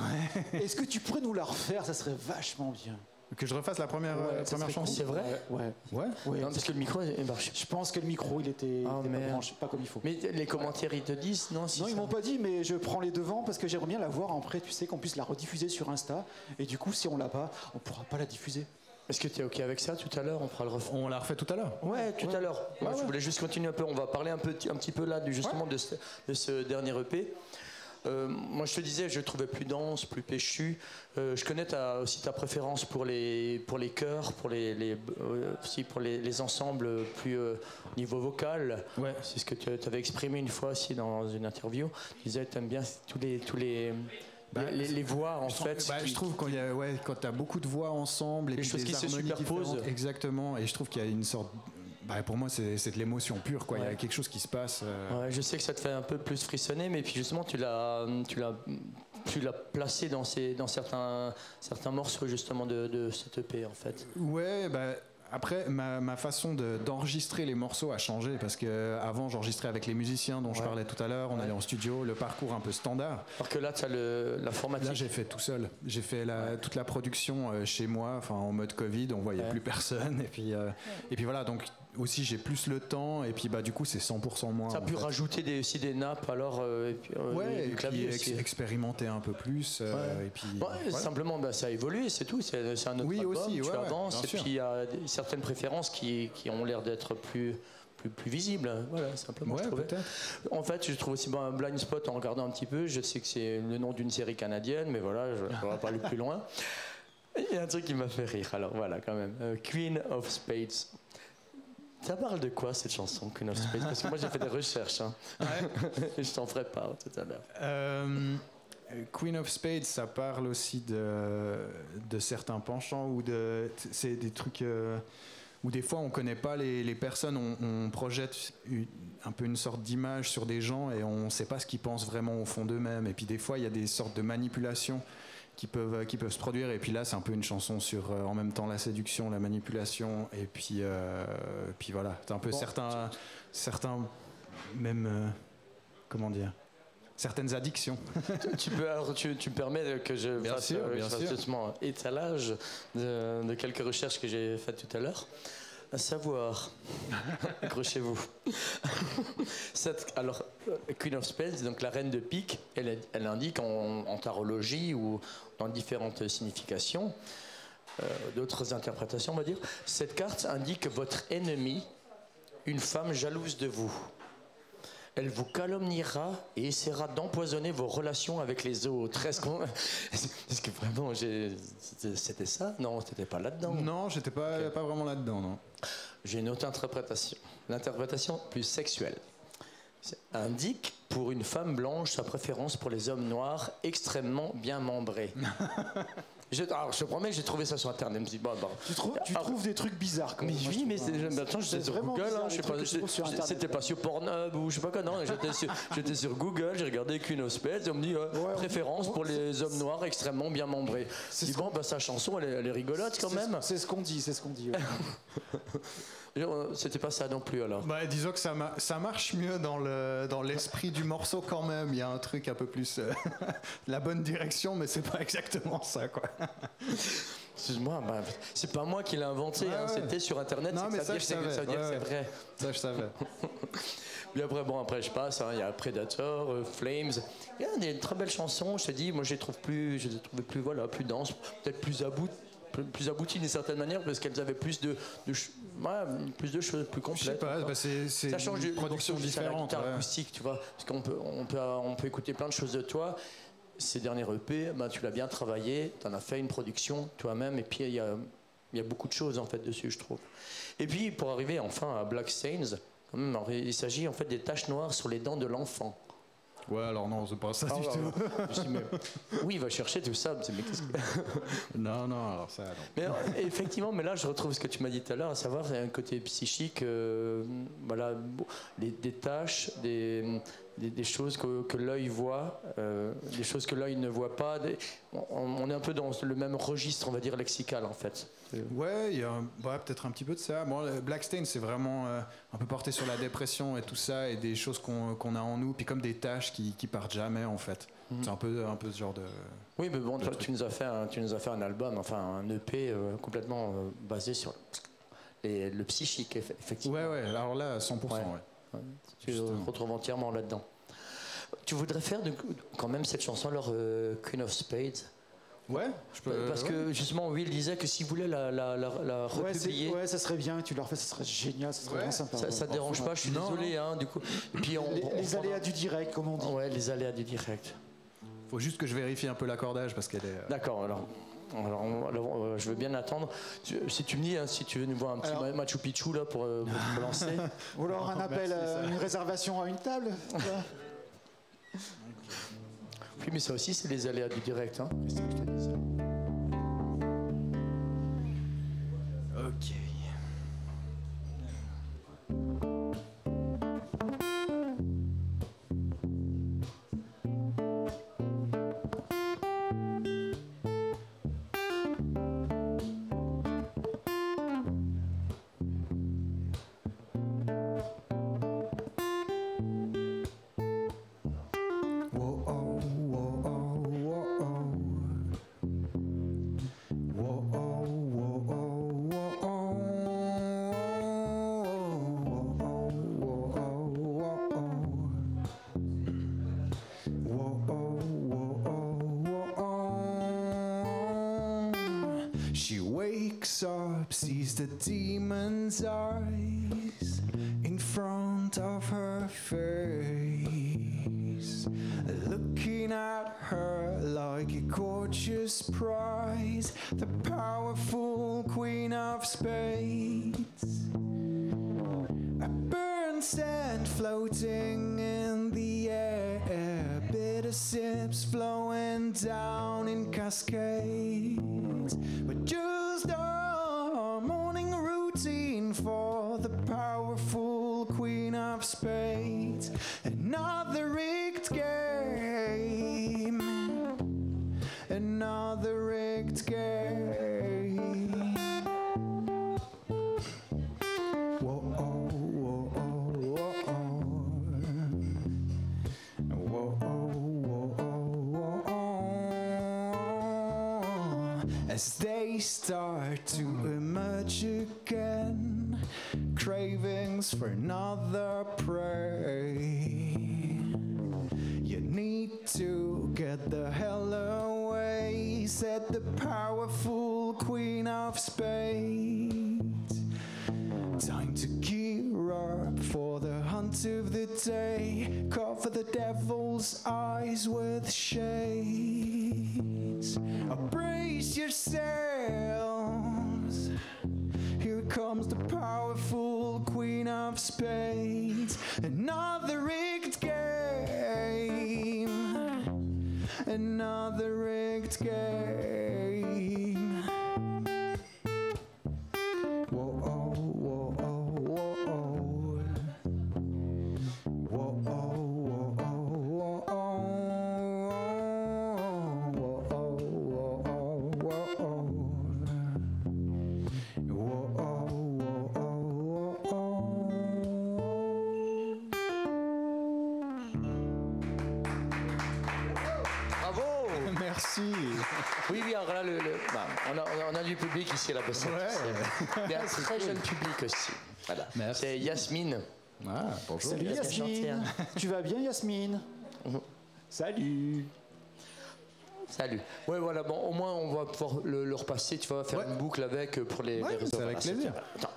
Est-ce que tu pourrais nous la refaire? Ça serait vachement bien. Que je refasse la première, Ouais, euh, ça première chanson. C'est vrai Ouais. ouais. Ouais. Non, parce que le micro. Je pense que le micro, il était, Ah, il était pas, merde. branché, pas comme il faut. Mais les commentaires, ils te disent non si non, ils m'ont pas dit, mais je prends les devants parce que j'aimerais bien la voir après, tu sais, qu'on puisse la rediffuser sur Insta. Et du coup, si on l'a pas, on pourra pas la diffuser. Est-ce que tu es OK avec ça tout à l'heure? On fera le refrain. On l'a refait tout à l'heure? Ouais, tout à l'heure. Ouais, je voulais juste continuer un peu. On va parler un, peu, un petit peu là, du, justement, de, ce, de ce dernier EP. Euh, moi, je te disais, je le trouvais plus dense, plus péchu. Euh, je connais ta, aussi ta préférence pour les, pour les chœurs, pour les, les, euh, aussi pour les, les ensembles plus niveau vocal. Ouais. C'est ce que tu avais exprimé une fois aussi dans une interview. Tu disais, tu aimes bien tous les, tous les, Bah, les, les- voix, en Je trouve- fait. bah, je trouve quand il y a, ouais, quand t'as beaucoup de voix ensemble et Les puis choses des qui se superposent. Exactement. Et je trouve qu'il y a une sorte. Bah, pour moi, c'est de l'émotion pure. Quoi. Il y a quelque chose qui se passe. euh, Ouais, je sais que ça te fait un peu plus frissonner, mais puis justement, tu l'as, tu l'as, tu l'as placé dans, ces, dans certains, certains morceaux justement de, de cette EP en fait. Ouais, bah, après, ma, ma façon de- d'enregistrer les morceaux a changé parce que avant j'enregistrais avec les musiciens dont je parlais tout à l'heure. On allait en studio, le parcours un peu standard. Alors que là, tu as le, la Là, formatique. j'ai fait tout seul. J'ai fait la- toute la production euh, chez moi, enfin en mode Covid. On voyait Ouais. plus personne. Et puis, euh, et puis voilà. Donc aussi, j'ai plus le temps. Et puis bah du coup, c'est 100% moins. as en pu fait. rajouter des, aussi des nappes alors euh, et puis, euh, Ouais, du et puis clavier ex- aussi. expérimenter un peu plus. euh, Ouais. Et puis. Ouais, voilà. Simplement, bah, ça a évolué, c'est tout. C'est un autre Oui, album, aussi, tu avances, et sûr. puis il y a certaines préférences qui, qui ont l'air d'être plus, plus, plus visibles. Voilà, simplement, je trouvais. En fait, je trouve aussi bon, un blind spot en regardant un petit peu. Je sais que c'est le nom d'une série canadienne, mais voilà, je ne vais pas aller plus loin. Il y a un truc qui m'a fait rire, alors voilà, quand même. Euh, Queen of Spades. Ça parle de quoi cette chanson, Queen of Spades? Parce que moi j'ai fait des recherches. hein. Je t'en ferai part tout à l'heure. Euh, Queen of Spades, ça parle aussi de, de certains penchants ou de. C'est des trucs euh, où des fois on connaît pas les, les personnes, on, on projette une- un peu une sorte d'image sur des gens et on sait pas ce qu'ils pensent vraiment au fond d'eux-mêmes. Et puis des fois il y a des sortes de manipulations qui peuvent, qui peuvent se produire. Et puis là, c'est un peu une chanson sur euh, en même temps la séduction, la manipulation, et puis, euh, puis voilà, c'est un peu certains, certains, même, euh, comment dire, certaines addictions. tu, peux, alors, tu, tu me permets que je Bien fasse, sûr, euh, bien je fasse sûr. justement un étalage de, de quelques recherches que j'ai faites tout à l'heure. À savoir, accrochez-vous. Alors, Queen of Spades, donc la reine de pique, elle, elle indique en, en tarologie ou dans différentes significations, euh, d'autres interprétations, on va dire, cette carte indique votre ennemi, une femme jalouse de vous. Elle vous calomniera et essaiera d'empoisonner vos relations avec les autres. Est-ce qu'on- que vraiment j'ai- c'était ça? Non, c'était pas là-dedans. Non, j'étais pas, pas vraiment là-dedans, non. J'ai une autre interprétation. L'interprétation plus sexuelle. Indique pour une femme blanche sa préférence pour les hommes noirs extrêmement bien membrés. je, alors, je te promets que j'ai trouvé ça sur internet. Je me suis dit, bon, bon. Tu, trouves, tu Alors, trouves des trucs bizarres quand mais même, moi, oui, mais c'est hein. j'étais sur Google, bizarre, hein, je sais pas, c'était pas sur Pornhub ou je sais pas quoi, non, j'étais sur, j'étais sur Google, j'ai regardé Queen of Spades, et on me dit euh, Ouais, préférence on- pour les hommes noirs extrêmement bien membrés. Je dis bon, bah sa chanson, elle est, elle est rigolote quand même. C'est ce qu'on dit, c'est ce qu'on dit. ouais. Euh, C'était pas ça non plus alors. Bah, disons que ça, ma- ça marche mieux dans le dans l'esprit du morceau quand même. Il y a un truc un peu plus euh, la bonne direction, mais c'est pas exactement ça, quoi. Excuse-moi, bah, c'est pas moi qui l'ai inventé, Ouais, hein, ouais. c'était sur internet, Non, mais ça je c'est- ça veut dire que savais, c'est vrai. Ça, je savais. Puis après, bon, après je passe, hein, il y a Predator, euh, Flames. Il y a des très belles chansons, je te dis, moi je les trouve plus, je les ai trouvées plus, voilà, plus denses, peut-être plus abouties. Plus, abouties d'une certaine manière parce qu'elles avaient plus de, ouais, plus de choses plus Je sais complètes. pas, bah, c'est ça change une du production la différente. ouais. acoustique, tu vois. Parce qu'on peut, on peut, on peut écouter plein de choses de toi. Ces derniers EP, bah, tu l'as bien travaillé, tu en as fait une production toi-même, et puis il y a, y a beaucoup de choses en fait dessus, je trouve. Et puis pour arriver enfin à Black Stains, alors, il s'agit en fait des taches noires sur les dents de l'enfant. Ouais, alors non, c'est pas ça Ah, du ouais, tout. Je mais- oui, il va chercher tout ça. mais qu'est-ce que- Non, non, alors ça, non. Mais euh, effectivement, mais là, je retrouve ce que tu m'as dit tout à l'heure, à savoir il y a un côté psychique, euh, voilà, les- des tâches, des, des, des choses que, que l'œil voit, euh, des choses que l'œil ne voit pas. des- on, on est un peu dans le même registre, on va dire, lexical, en fait. Ouais, il y a peut-être un petit peu de ça. Bon, le Blackstain, c'est vraiment euh, un peu porté sur la dépression et tout ça, et des choses qu'on a en nous, puis comme des tâches qui, qui partent jamais, en fait. Mhm. C'est un peu, un peu ce genre de. Oui, mais bon, toi, tu nous as fait un, tu nous as fait un album, enfin un EP euh, complètement euh, basé sur les- le psychique, eff- effectivement. Ouais, ouais, alors là, 100%. Ouais. Ouais. Tu te retrouves entièrement là-dedans. Tu voudrais faire quand même cette chanson, alors euh, Queen of Spades? Ouais, je peux. Parce ouais. que justement, Will disait que s'il voulait la, la, la, la Ouais, republier, ouais, ça serait bien, tu leur fais, ça serait génial, ça serait Ouais. vraiment sympa. ça, ouais. ça te dérange pas, je suis Non, désolé. Hein, du coup. Et puis on, Les, on les prendra- aléas du direct, comme on dit. Ouais, les aléas du direct. Faut juste que je vérifie un peu l'accordage parce qu'elle est. euh, D'accord, alors. Alors, euh, je veux bien attendre. Tu- si tu me dis, hein, si tu veux nous voir un petit Alors- Machu Picchu là pour, euh, pour me lancer. Ou alors un appel, merci, euh, une réservation à une table. Oui, mais ça aussi, c'est les aléas du direct. Hein. To get the hell away, said the powerful queen of spades. Time to gear up for the hunt of the day. Cover the devil's eyes with shades. Brace yourselves. Here comes the powerful queen of spades. Another rigged game. Another rigged game. À la Bossette. Ouais. Mais un très jeune public aussi. Voilà. C'est Yasmine. Ah, bonjour. Salut Yasmine Yasmine. Tu vas bien Yasmine? Mhm. Salut. Salut. Ouais, voilà, bon, au moins on va pouvoir le, le repasser, tu vas faire Ouais. une boucle avec euh, pour les, Ouais, les réseaux. c'est avec Voilà, plaisir.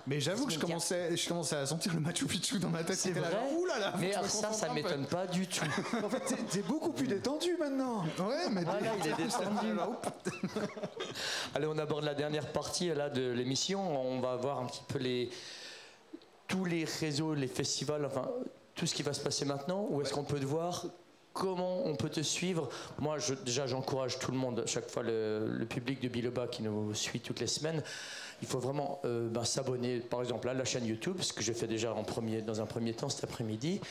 Mais j'avoue que je commençais, je commençais à sentir le Machu Picchu dans ma tête. C'est là, vrai genre, Ouh là là, faut Mais alors ça, ça m'étonne pas du tout. En fait, t'es- t'es beaucoup plus détendu maintenant. Ouais, mais Ah là, il est descendu. Alors, Allez, on aborde la dernière partie là, de l'émission. On va voir un petit peu les, tous les réseaux, les festivals, enfin tout ce qui va se passer maintenant. Où est-ce qu'on peut te voir? Comment on peut te suivre Moi, déjà, j'encourage tout le monde, à chaque fois le, public de Biloba qui nous suit toutes les semaines. Il faut vraiment euh, ben, s'abonner, par exemple, à la chaîne YouTube, ce que j'ai fait déjà dans un premier temps cet après-midi.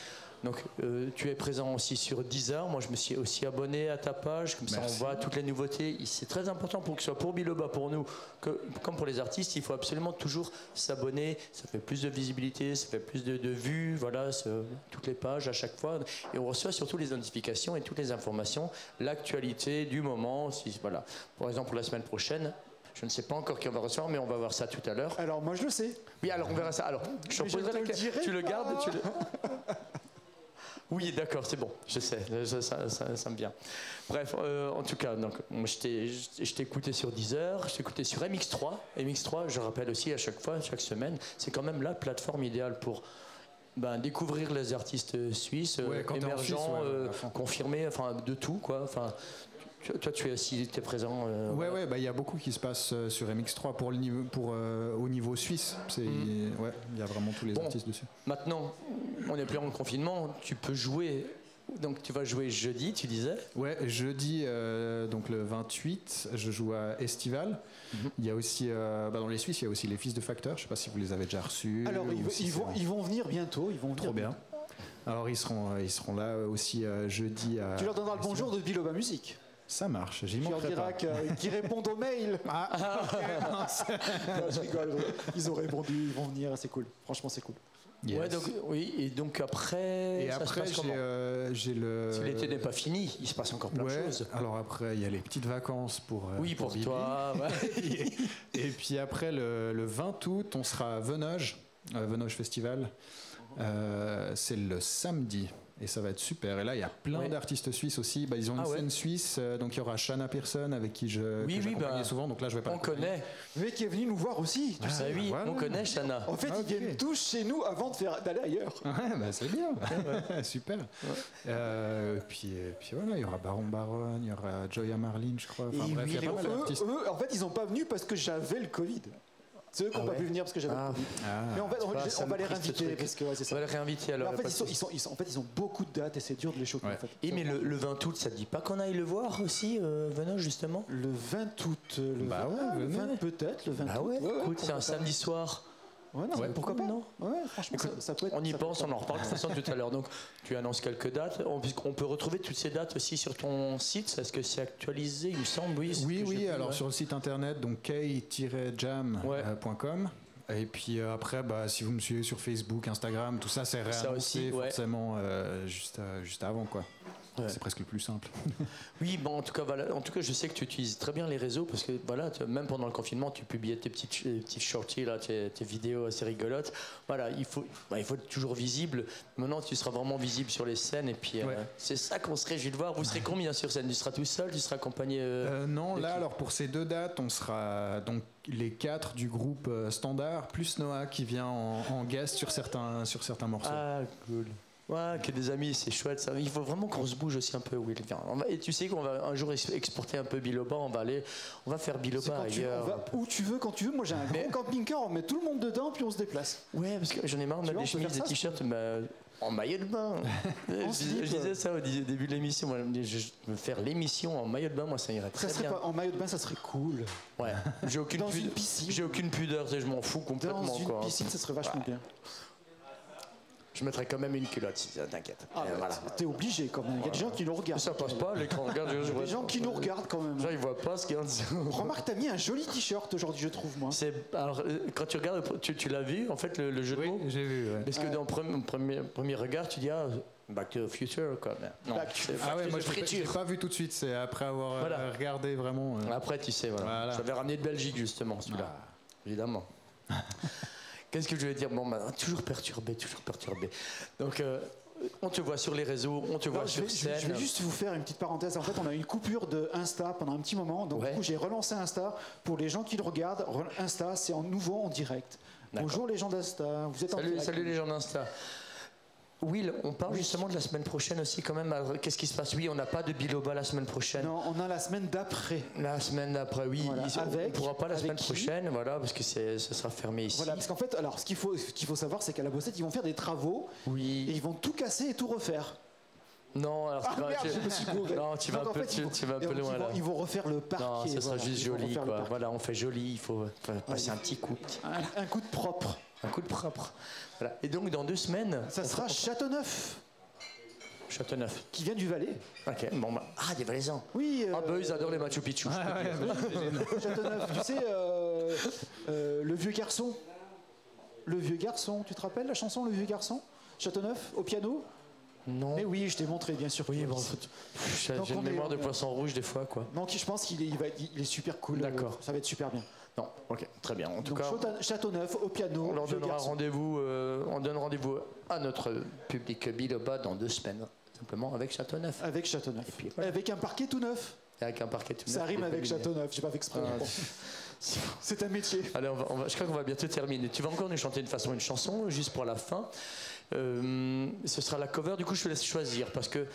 Donc, euh, tu es présent aussi sur Deezer. Moi, je me suis aussi abonné à ta page. Comme ça, Merci. on voit toutes les nouveautés. C'est très important pour que ce soit pour Biloba, pour nous, que, comme pour les artistes. Il faut absolument toujours s'abonner. Ça fait plus de visibilité, ça fait plus de, de vues. Voilà, toutes les pages à chaque fois. Et on reçoit surtout les notifications et toutes les informations, l'actualité du moment. Si, voilà. Par exemple, pour la semaine prochaine, je ne sais pas encore qui on va recevoir, mais on va voir ça tout à l'heure. Alors moi je le sais. Oui, alors on verra ça. Alors, je je te la le question. dirai Tu le gardes tu le- Oui, d'accord, c'est bon, je sais, ça, ça- ça- ça me vient. Bref, euh, en tout cas, donc, moi, je t'ai je t'ai écouté sur Deezer, je t'ai écouté sur MX3. MX3, je rappelle aussi à chaque fois, chaque semaine, c'est quand même la plateforme idéale pour ben, découvrir les artistes suisses, euh, Ouais, quand t'es en Suisse, émergents, ouais, euh, confirmés, enfin de tout, quoi. Enfin, tu- toi, tu es aussi, tu es présent. euh, Ouais, ouais, bah il y a beaucoup qui se passe euh, sur MX3 pour le niveau, pour euh, au niveau suisse. C'est, ouais, il y a vraiment tous les Mm. Bon. artistes dessus. Maintenant, on n'est plus en confinement, tu peux jouer. Donc, tu vas jouer jeudi, tu disais Ouais, jeudi, euh, donc le 28, je joue à Estival. Mhm. Il y a aussi, euh, bah, dans les Suisses, il y a aussi les Fils de Facteur. Je sais pas si vous les avez déjà reçus. Alors ils, si ils c'est vont, ils vont venir bientôt. Ils vont Trop venir. bien. Alors ils seront, ils seront là aussi euh, jeudi. À... Tu leur donneras le bonjour de Biloba Musique. Ça marche, j'y manquerai diras pas. que- qu'ils répondent aux mails. Ah, Non, je rigole. Ils ont répondu. Ils vont venir. C'est cool. Franchement, c'est cool. yes. Ouais, donc, oui, et donc après, Et ça se après, passe j'ai, comment euh, le. Si l'été n'est pas fini, il se passe encore plein Ouais, de choses. Alors après, il y a les petites vacances pour. euh, Oui, pour, toi. ouais. Et puis après, le, le 20 août, on sera à Venoge, euh, Venoge Festival. Euh, c'est le samedi. Et ça va être super. Et là, il y a plein Ouais. d'artistes suisses aussi. Bah, ils ont une Ah ouais. scène suisse. euh, donc il y aura Shanna Pearson avec qui je Oui, bah, souvent. Donc là, je vais pas. On connaît. Mais qui est venu nous voir aussi. tu Ah, sais. oui, voilà. on connaît Shana. En fait, ils viennent tous chez nous avant de faire d'aller ailleurs. Ouais, bah, c'est bien. super. Euh, puis, puis voilà, il y aura Baron Baron, il y aura Joya Marlin, je crois. Enfin Et bref, oui, il y a pas mal eux, eux, en fait, ils n'ont pas venu parce que j'avais le Covid. C'est eux qui n'ont Ah pas pu venir parce que j'avais Ah. Ah. Mais en fait, on, ça va les réinviter parce que ouais, c'est On ça. va les réinviter alors. en fait, ils de sont, ils, souci. sont, ils sont- en fait, ils ont beaucoup de dates et c'est dur de les choper. Ouais. En fait. Et mais le, le 20 août, ça te dit pas qu'on aille le voir aussi, euh, justement? Le 20 août. euh, Le Bah 20, ouais, ah, le venez. 20 peut-être, le 20 Ah août. ouais, écoute, c'est un pas. samedi soir. Ouais, non, Ouais, pourquoi pas, non Ouais, franchement, ça, ça peut être. On y pense, on en reparle de toute façon tout à l'heure. Donc, tu annonces quelques dates. On, peut retrouver toutes ces dates aussi sur ton site. Est-ce que c'est actualisé, il me semble Oui, Oui, oui, alors ouais. sur le site internet, donc k-jam.com. Et puis euh, après, bah, si vous me suivez sur Facebook, Instagram, tout ça, c'est Ça réannoncé aussi, ouais. forcément euh, juste, euh, juste avant. quoi. Ouais. C'est presque le plus simple. Oui, bon, en tout cas, voilà. En tout cas, je sais que tu utilises très bien les réseaux parce que voilà, tu- même pendant le confinement, tu publiais tes petites, petits shorties là, tes, tes vidéos assez rigolotes. Voilà, il faut, bah, il faut être toujours visible. Maintenant, tu seras vraiment visible sur les scènes et puis euh, c'est ça qu'on se réjouit de voir. Vous serez combien sur scène? Tu seras tout seul? Tu seras accompagné euh, Euh, non, là, alors pour ces deux dates, on sera donc les quatre du groupe standard, plus Noah qui vient en, en guest sur certains, sur certains morceaux. Ah, cool. Ouais, que des amis, c'est chouette. Ça. Il faut vraiment qu'on se bouge aussi un peu, Will. On va- et tu sais qu'on va un jour ex- exporter un peu Biloba. On va aller, on va faire Biloba quand tu veux, on ailleurs. va où tu veux, quand tu veux. Moi, j'ai un Mais- gros camping-car, on met tout le monde dedans, puis on se déplace. Ouais, parce que j'en ai marre mettre vois, des on chemises, des t-shirts bah, en maillot de bain. je, slip. disais ça au début de l'émission. Moi, je me faire l'émission en maillot de bain, moi, ça irait très bien. pas, en maillot de bain, ça serait cool. Ouais. J'ai aucune, Dans pudeur- une piscine. J'ai aucune pudeur, je m'en fous complètement. Dans une quoi. piscine, ça serait vachement bien. Je mettrais quand même une culotte, si ça t'inquiète. Ah, bah, voilà. T'es obligé quand même. Il y a des gens qui nous regardent. Ça passe pas l'écran. Regarde, Il y a des gens qui nous regardent quand même. Genre, ils voient pas ce qu'il y a en dessous. Remarque, t'as mis un joli t-shirt aujourd'hui, je trouve, moi. C'est alors euh, quand tu regardes, tu, tu l'as vu en fait le, le jeu de mots. j'ai vu. ouais. Parce que dans le premier, premier, premier regard, tu dis ah Back to the Future quoi. Mais non, Back to c'est Ah ouais, moi je l'ai pas- vu tout de suite, c'est après avoir euh, Voilà. regardé vraiment. euh. Après, tu sais, voilà. Voilà. J'avais ramené de Belgique, justement, celui-là. Ah. Évidemment. Qu'est-ce que je vais dire Bon, bah, toujours perturbé, toujours perturbé. Donc, euh, on te voit sur les réseaux, on te voit Non, je, sur vais, je scène. je vais juste vous faire une petite parenthèse. En fait, on a eu une coupure de Insta pendant un petit moment. Donc, Ouais. du coup, j'ai relancé Insta. Pour les gens qui le regardent, re- Insta, c'est en nouveau en direct. Bonjour les gens d'Insta. Vous êtes en Salut, direct. salut les gens d'Insta. Will, on parle justement de la semaine prochaine aussi, quand même. Alors, Qu'est-ce qui se passe? Oui, on n'a pas de biloba la semaine prochaine. Non, on a la semaine d'après. La semaine d'après, oui. Voilà, Ils- on ne avec- pourra pas la avec semaine prochaine, voilà, parce que ce sera fermé ici. Voilà, parce qu'en fait, alors, ce qu'il faut, qu'il faut savoir, c'est qu'à la Bossette, ils vont faire des travaux et Oui. ils vont tout casser et tout refaire. Non, alors Ah tu vas- merde, tu- je me suis gouré. Non, tu vas un peu, fait, tu, ils vont- tu vas un peu loin ils là. vont, ils vont refaire le parquet. Non, ça sera voilà. juste joli, quoi. Voilà, on fait joli, il faut passer un petit coup, Un, un coup de propre. un coup de propre. Voilà. Et donc, dans deux semaines, Ça sera Châteauneuf, Châteauneuf. qui vient du Valais. Ok, bon, bah. Ah, des Valaisans. Oui, euh, Ah, bah, ils adorent les Machu Picchu. Ah peux dire. Châteauneuf. tu sais, euh, euh, le vieux garçon. Le vieux garçon, tu te rappelles la chanson Le vieux garçon? Châteauneuf, au piano? Non. Mais oui, je t'ai montré, bien sûr. Oui, bon, j'ai une est- mémoire de poisson rouge des fois, quoi. Donc je pense qu'il est, il va être- il est super cool. D'accord. Ça va être super bien. Non, ok, très bien. En tout Donc cas, Château- Châteauneuf, au piano, on leur donnera rendez-vous, euh, on donne rendez-vous à notre public biloba dans deux semaines, simplement avec Châteauneuf. Avec Châteauneuf. puis, voilà. Avec un parquet tout neuf. Avec un parquet tout Ça neuf, rime des avec. Châteauneuf, j'ai pas fait exprès. Ah. C'est un métier. Allez, on va- on va- je crois qu'on va bientôt terminer. Tu vas encore nous chanter une façon une chanson, juste pour la fin? Euh, ce sera la cover, du coup je te laisse choisir, parce que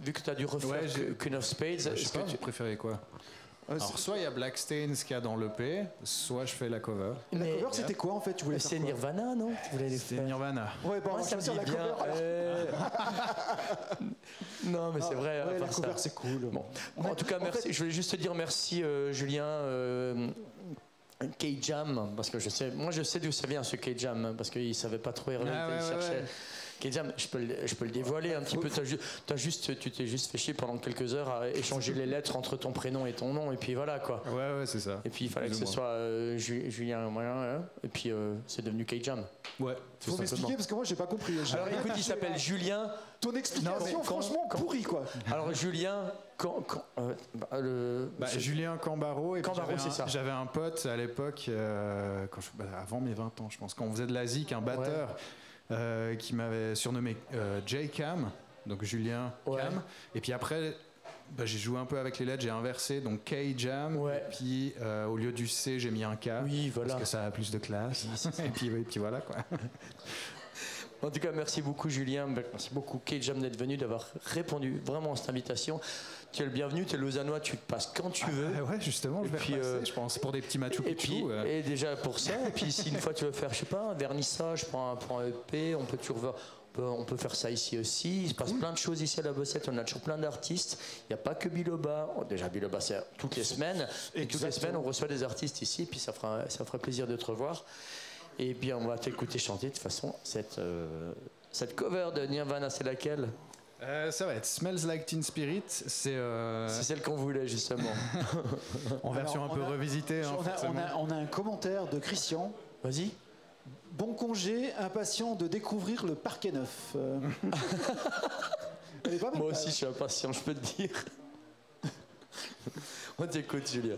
vu que tu as dû refaire Ouais, Queen of Spades, Je sais est-ce que pas, tu... préférez quoi Euh, Alors, soit il y a Blackstains qu'il y a dans l'EP, soit je fais la cover. La Mais- cover, c'était quoi en fait Tu voulais faire C'est Nirvana, non faire Nirvana. Ouais, bon, on Moi, ça me dit la bien. cover. euh, non, mais c'est vrai. à Ouais, la part ça. cover, c'est cool. Bon. En tout cas, en merci. fait- Je voulais juste te dire merci, euh, Julien. euh, K-Jam, parce que je sais, moi je sais d'où ça vient ce K-Jam, parce qu'il ne savait pas trop il Ah ouais, ouais, cherchait. ouais. Je peux, le, je peux le dévoiler un petit peu. Ju- t'as juste, tu t'es juste fait chier pendant quelques heures à échanger les lettres entre ton prénom et ton nom, et puis voilà quoi. Ouais, ouais, c'est ça. Et puis il fallait que ce soit euh, Ju- Julien, voilà, hein, et puis euh, c'est devenu K-Jam. Ouais. Faut m'expliquer parce que moi j'ai pas compris. Alors écoute, il s'appelle Julien. Ton explication, Non, mais quand- franchement, quand- pourrie quoi. Alors Julien, quand, quand- euh, bah, le, Bah, Julien Cambaro. Et Cambaro, j'avais c'est un- ça. J'avais un pote à l'époque, euh, quand je- bah, avant mes 20 ans, je pense, quand on faisait de la zik, un batteur euh, qui m'avait surnommé euh, J-Cam, donc Julien Ouais. Cam. Et puis après, bah, j'ai joué un peu avec les lettres, j'ai inversé, donc K-Jam. Ouais. Et puis euh, au lieu du C, j'ai mis un K. Oui, voilà. Parce que ça a plus de classe. et, puis, et puis voilà quoi. En tout cas, merci beaucoup Julien, merci beaucoup K-Jam d'être venu, d'avoir répondu vraiment à cette invitation. Tu es le bienvenu, tu es lausannois, tu te passes quand tu veux. Ah ouais, justement, je vais puis, repasser, euh, je pense, pour des petits Machu Et puis, euh. et déjà pour ça, et puis si une fois tu veux faire, je sais pas, un vernissage pour un, pour un EP, on peut toujours on peut, faire ça ici aussi. Il se passe plein de choses ici à la Bossette. On a toujours plein d'artistes. Il n'y a pas que Biloba. Oh, déjà, Biloba, c'est toutes les semaines. Et toutes les semaines, on reçoit des artistes ici. Et puis ça fera, ça fera plaisir de te revoir. Et bien, on va t'écouter chanter. De toute façon, cette, euh, cette cover de Nirvana, c'est laquelle? Euh, ça va être Smells Like Teen Spirit. C'est euh... celle qu'on voulait justement. en version Alors, un peu a, revisitée. Hein, on, a, un commentaire de Christian. Vas-y. Bon congé, impatient de découvrir le parquet neuf. Euh. Moi aussi, je suis impatient, je peux te dire. on t'écoute, Julien.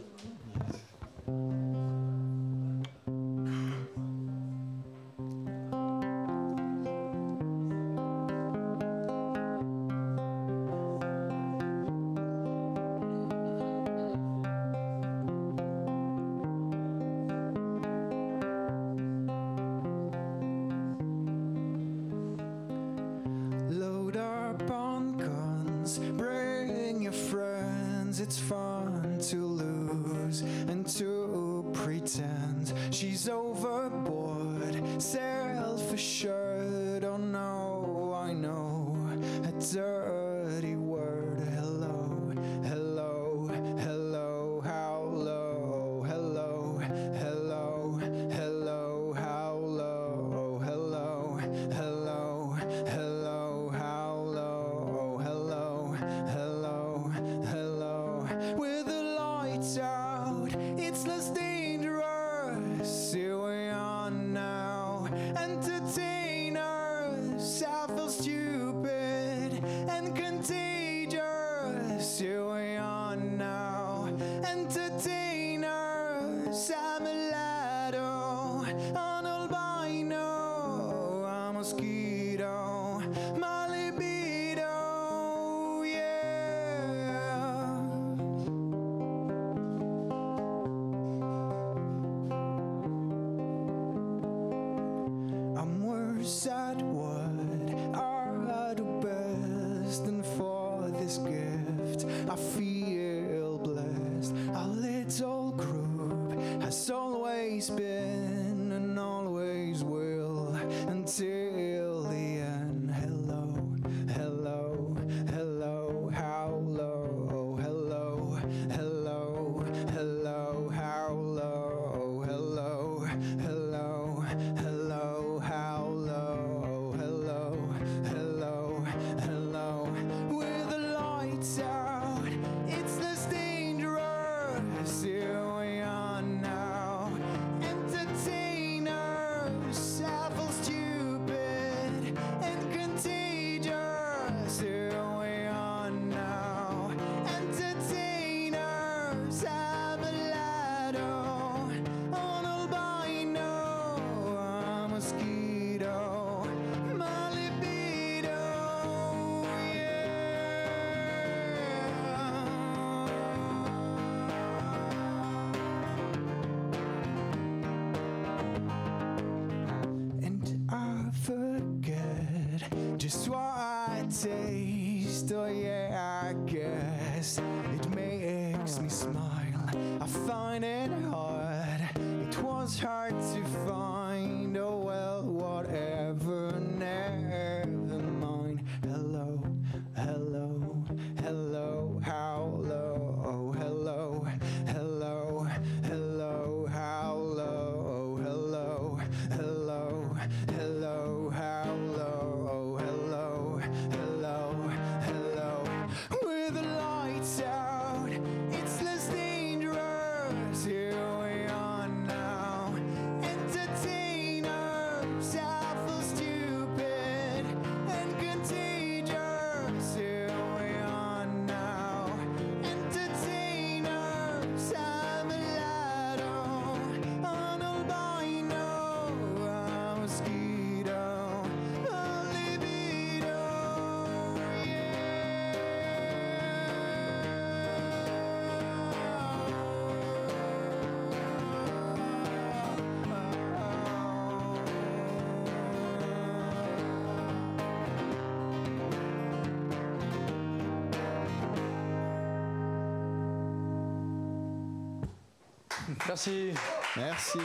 Merci. Merci.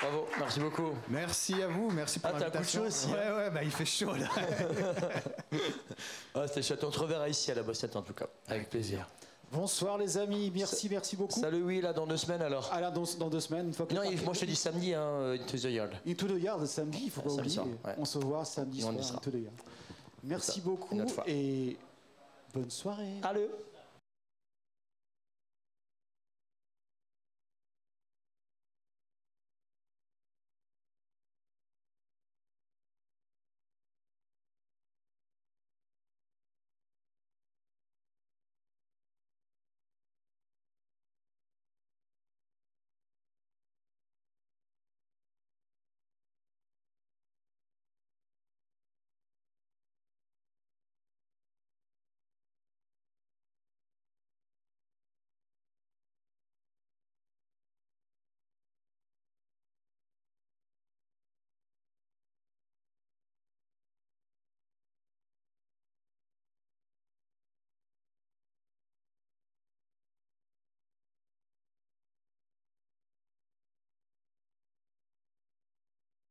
Bravo, merci beaucoup. Merci à vous, merci pour ah, l'invitation. Ah, t'as un coup de chaud aussi. Hein. Ouais, ouais, bah il fait chaud là. ah, c'était chouette. On te reverra ici à la Bossette en tout cas, avec plaisir. Bonsoir les amis, merci, merci beaucoup. Salut, oui, là dans deux semaines alors. Ah là dans, deux semaines, une fois que Non, moi je te dis samedi, hein, Into the Yard. Into the Yard, samedi, il faut ah, oublier. On se voit samedi soir. Into the Yard. Merci beaucoup et bonne soirée. Allez.